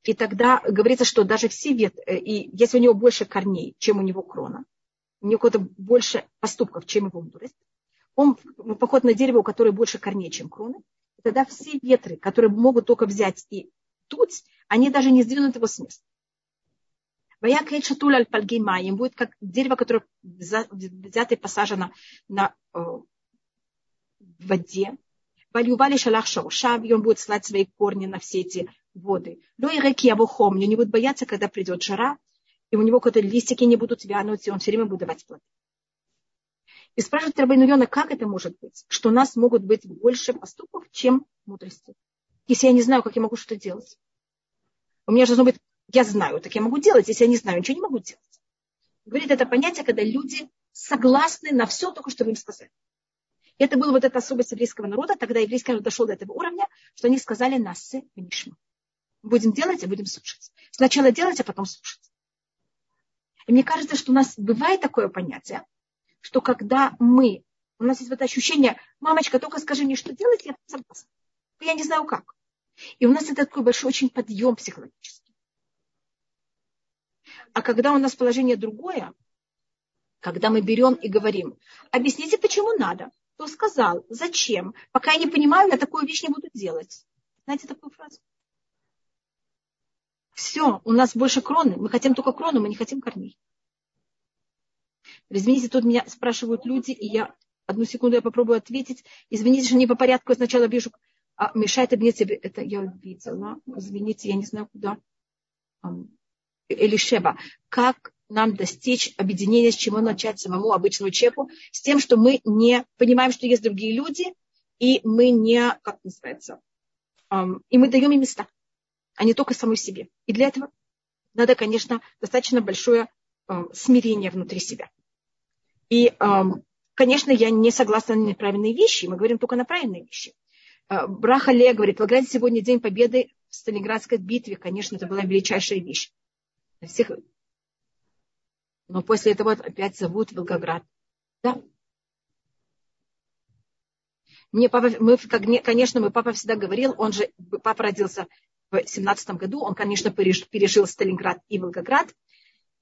И тогда говорится, что даже все ветви, э, и если у него больше корней, чем у него крона, у него какое-то больше поступков, чем его мудрость, он поход на дерево, у которого больше корней, чем кроны, тогда все ветры, которые могут только взять и тут, они даже не сдвинут его с места. Ваякейт шатуль аль им будет как дерево, которое взято и посажено на э, воде. Валювали шалах шаушав, и он будет слать свои корни на все эти воды. Но и реки абухом, не будет бояться, когда придет жара, и у него какие-то листики не будут вянуть, и он все время будет давать плоды. И спрашивает Рабейну Йона, как это может быть, что у нас могут быть больше поступков, чем мудрости. Если я не знаю, как я могу что-то делать. У меня должно быть, я знаю, так я могу делать, если я не знаю, ничего не могу делать. Говорит это понятие, когда люди согласны на все, только что вы им сказали. Это была вот эта особость еврейского народа, тогда еврейский народ дошел до этого уровня, что они сказали «Насе внишма». Будем делать, а будем слушать. Сначала делать, а потом слушать. И мне кажется, что у нас бывает такое понятие, что когда мы, у нас есть вот ощущение, мамочка, только скажи мне, что делать, я согласна. Я не знаю как. И у нас это такой большой очень подъем психологический. А когда у нас положение другое, когда мы берем и говорим, объясните, почему надо, кто сказал, зачем, пока я не понимаю, я такую вещь не буду делать. Знаете такую фразу? Все, у нас больше кроны. Мы хотим только крону, мы не хотим корней. Извините, тут меня спрашивают люди, и я одну секунду я попробую ответить. Извините, что не по порядку. Я сначала вижу, а, мешает объединиться. Это я видела. Извините, я не знаю, куда. Элишева. Как нам достичь объединения, с чего начать самому обычному человеку, с тем, что мы не понимаем, что есть другие люди, и мы не, как называется, и мы даем им места, а не только самой себе. И для этого надо, конечно, достаточно большое um, смирение внутри себя. И, um, конечно, я не согласна на неправильные вещи, мы говорим только на правильные вещи. Uh, Браха Ле говорит, Волгоград сегодня день победы в Сталинградской битве, конечно, это была величайшая вещь. Всех но после этого опять зовут Волгоград. Да. Мне папа, мы, конечно, мой папа всегда говорил, он же, папа родился в семнадцатом году, он, конечно, пережил Сталинград и Волгоград.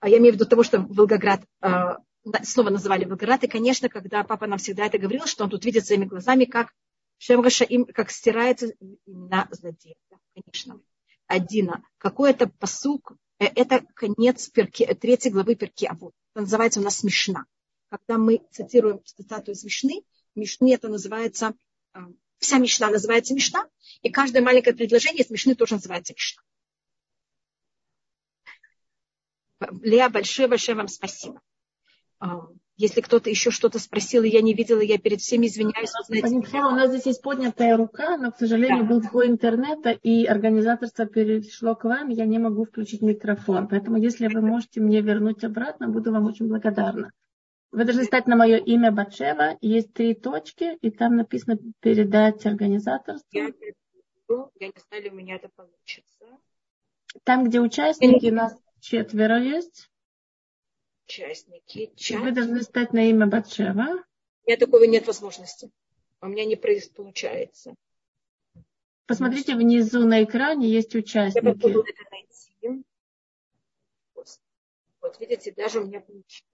А я имею в виду того, что Волгоград э, снова называли Волгоград. И, конечно, когда папа нам всегда это говорил, что он тут видит своими глазами, как Шемгаша им, как стирается имена злодеев. Да, конечно. Одина. Какой-то посук Э, это конец перки, э, третьей главы перки Авод. Это называется у нас смешна. Когда мы цитируем цитату из Мишны, Мишны это называется, вся Мишна называется Мишна, и каждое маленькое предложение из Мишны тоже называется Мишна. Леа, большое-большое вам спасибо. Если кто-то еще что-то спросил, и я не видела, я перед всеми извиняюсь. Знаете, у нас здесь есть поднятая рука, но, к сожалению, да. был сбой интернета, и организаторство перешло к вам, я не могу включить микрофон. Поэтому, если вы можете мне вернуть обратно, буду вам очень благодарна. Вы должны стать на мое имя Батшева. Есть три точки, и там написано «Передать организаторству». Я, я не знаю, у меня это получится. Там, где участники, у нас четверо есть участники. Чат. Вы должны стать на имя Батшева. У меня такого нет возможности. У меня не получается. Посмотрите внизу на экране, есть участники. Я попробую это найти. Вот видите, даже у меня получилось.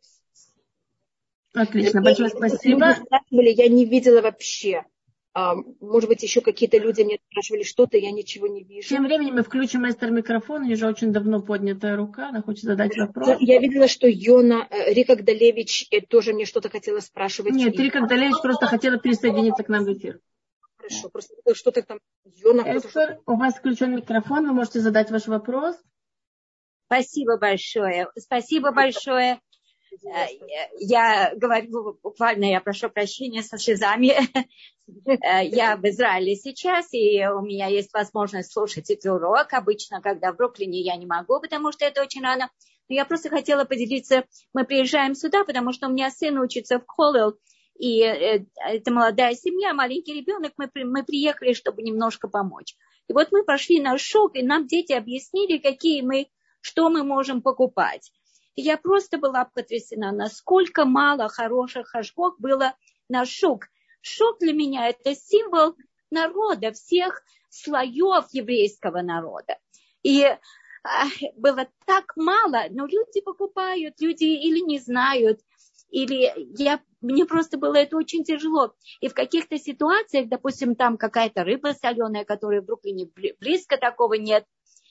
Отлично, большое спасибо. Я не видела вообще. А, может быть, еще какие-то люди мне спрашивали что-то, я ничего не вижу. Тем временем мы включим мастер микрофон, у нее же очень давно поднятая рука, она хочет задать вопрос. Я видела, что Йона, э, Рика Гдалевич э, тоже мне что-то хотела спрашивать. Нет, и... Рика Гдалевич просто хотела присоединиться к нам в эфир. Хорошо, просто что-то там Йона... Эстер, у вас включен микрофон, вы можете задать ваш вопрос. Спасибо большое. Спасибо большое. Э, я говорю буквально, я прошу прощения со слезами. Э, я в Израиле сейчас, и у меня есть возможность слушать этот урок. Обычно, когда в Бруклине, я не могу, потому что это очень рано. Но я просто хотела поделиться. Мы приезжаем сюда, потому что у меня сын учится в Холлел, и э, это молодая семья, маленький ребенок. Мы, мы приехали, чтобы немножко помочь. И вот мы пошли на шок, и нам дети объяснили, какие мы, что мы можем покупать. И я просто была потрясена, насколько мало хороших хашгок было на шук. Шук для меня это символ народа, всех слоев еврейского народа. И а, было так мало, но люди покупают, люди или не знают, или я, мне просто было это очень тяжело. И в каких-то ситуациях, допустим, там какая-то рыба соленая, которой в Бруклине близко такого нет.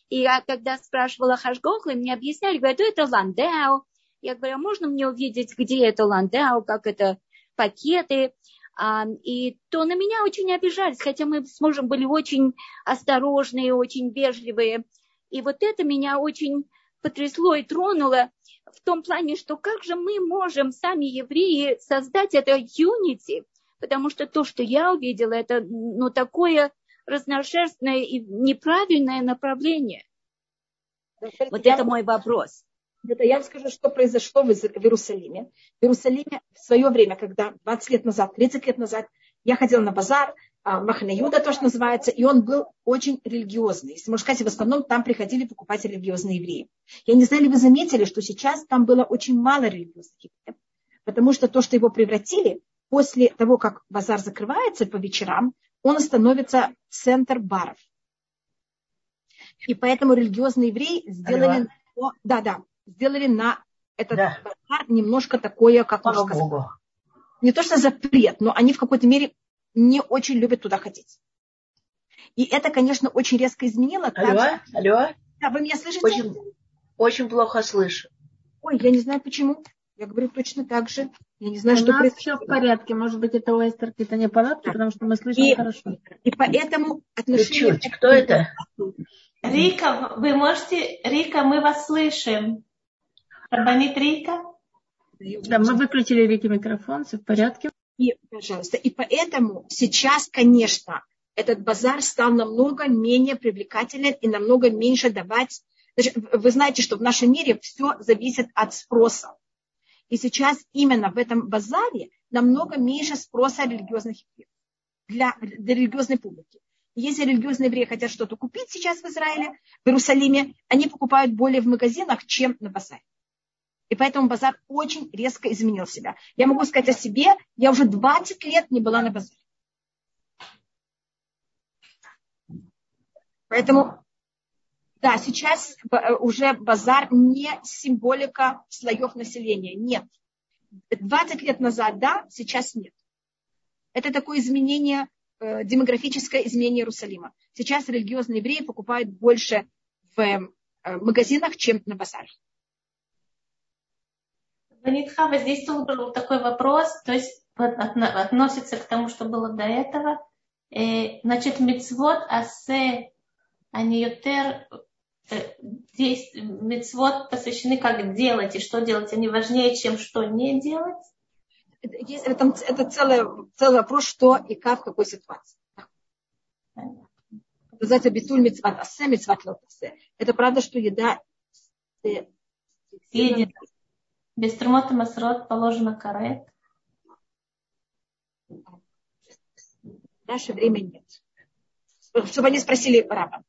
И я когда спрашивала Хашгохлы, мне объясняли, говорят, это ландео. Я говорю, а можно мне увидеть, где это ландео, как это пакеты? А, и то на меня очень обижались, хотя мы с мужем были очень осторожные, очень вежливые. И вот это меня очень потрясло и тронуло в том плане, что как же мы можем, сами евреи, создать это unity, потому что то, что я увидела, это ну, такое разношерстное и неправильное направление. Вот это мой вопрос. Это я вам скажу, что произошло в Иерусалиме. В Иерусалиме в свое время, когда 20 лет назад, 30 лет назад, я ходила на базар, а, Маханаюда то, что называется, и он был очень религиозный. Если можно сказать, в основном там приходили покупать религиозные евреи. Я не знаю, ли вы заметили, что сейчас там было очень мало религиозных евреев, потому что то, что его превратили, после того, как базар закрывается по вечерам, он становится центр баров. И поэтому религиозные евреи сделали, Алло. да, да, сделали на этот да. базар немножко такое, как можно сказать. Не то, что запрет, но они в какой-то мере не очень любят туда ходить. И это, конечно, очень резко изменило. Алло, также... алло. Да, вы меня слышите? Очень, очень плохо слышу. Ой, я не знаю почему. Я говорю точно так же. Я не знаю, У что нас происходит. все в порядке. Может быть, это у Эстер какие-то неполадки, да. потому что мы слышим и, хорошо. И поэтому отношения... Чуть, кто это? Рика, вы можете... Рика, мы вас слышим. Рабанит Рика? Да, мы выключили Рики микрофон, все в порядке. И, пожалуйста, и поэтому сейчас, конечно, этот базар стал намного менее привлекателен и намного меньше давать. Вы знаете, что в нашем мире все зависит от спроса. И сейчас именно в этом базаре намного меньше спроса религиозных евреев для, для религиозной публики. Если религиозные евреи хотят что-то купить сейчас в Израиле, в Иерусалиме, они покупают более в магазинах, чем на базаре. И поэтому базар очень резко изменил себя. Я могу сказать о себе, я уже 20 лет не была на базаре. Поэтому, да, сейчас уже базар не символика слоев населения. Нет. 20 лет назад, да, сейчас нет. Это такое изменение, э, демографическое изменение Иерусалима. Сейчас религиозные евреи покупают больше в э, магазинах, чем на базарах. Ванитхава, здесь тоже был такой вопрос, то есть относится к тому, что было до этого. Э, значит, мицвод асе аниютер здесь мицвод посвящены как делать и что делать, они важнее, чем что не делать? Это, это целый, целый вопрос, что и как, в какой ситуации. Называется битуль мицват асе, мицват лотасе. Это правда, что еда Едет без трумота масрот положено карет. В наше время нет. Чтобы они спросили раба.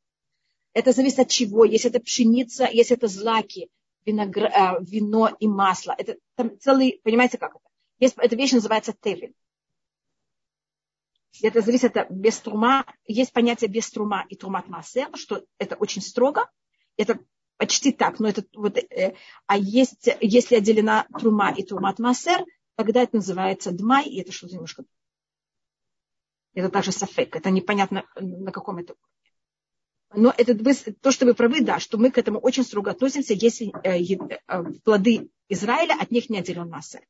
Это зависит от чего. Если это пшеница, если это злаки, виногр... Э, вино и масло. Это там целый, понимаете, как это? Есть, эта вещь называется тевель. Это зависит от без трума. Есть понятие без трума и трумат массер, что это очень строго. Это Почти так, но это вот, э, а есть, если отделена трума и трумат массер, тогда это называется дмай, и это что-то немножко... Это также сафек, это непонятно на каком это но это то, что вы правы, да, что мы к этому очень строго относимся, если э, э, плоды Израиля, от них не отделен масса.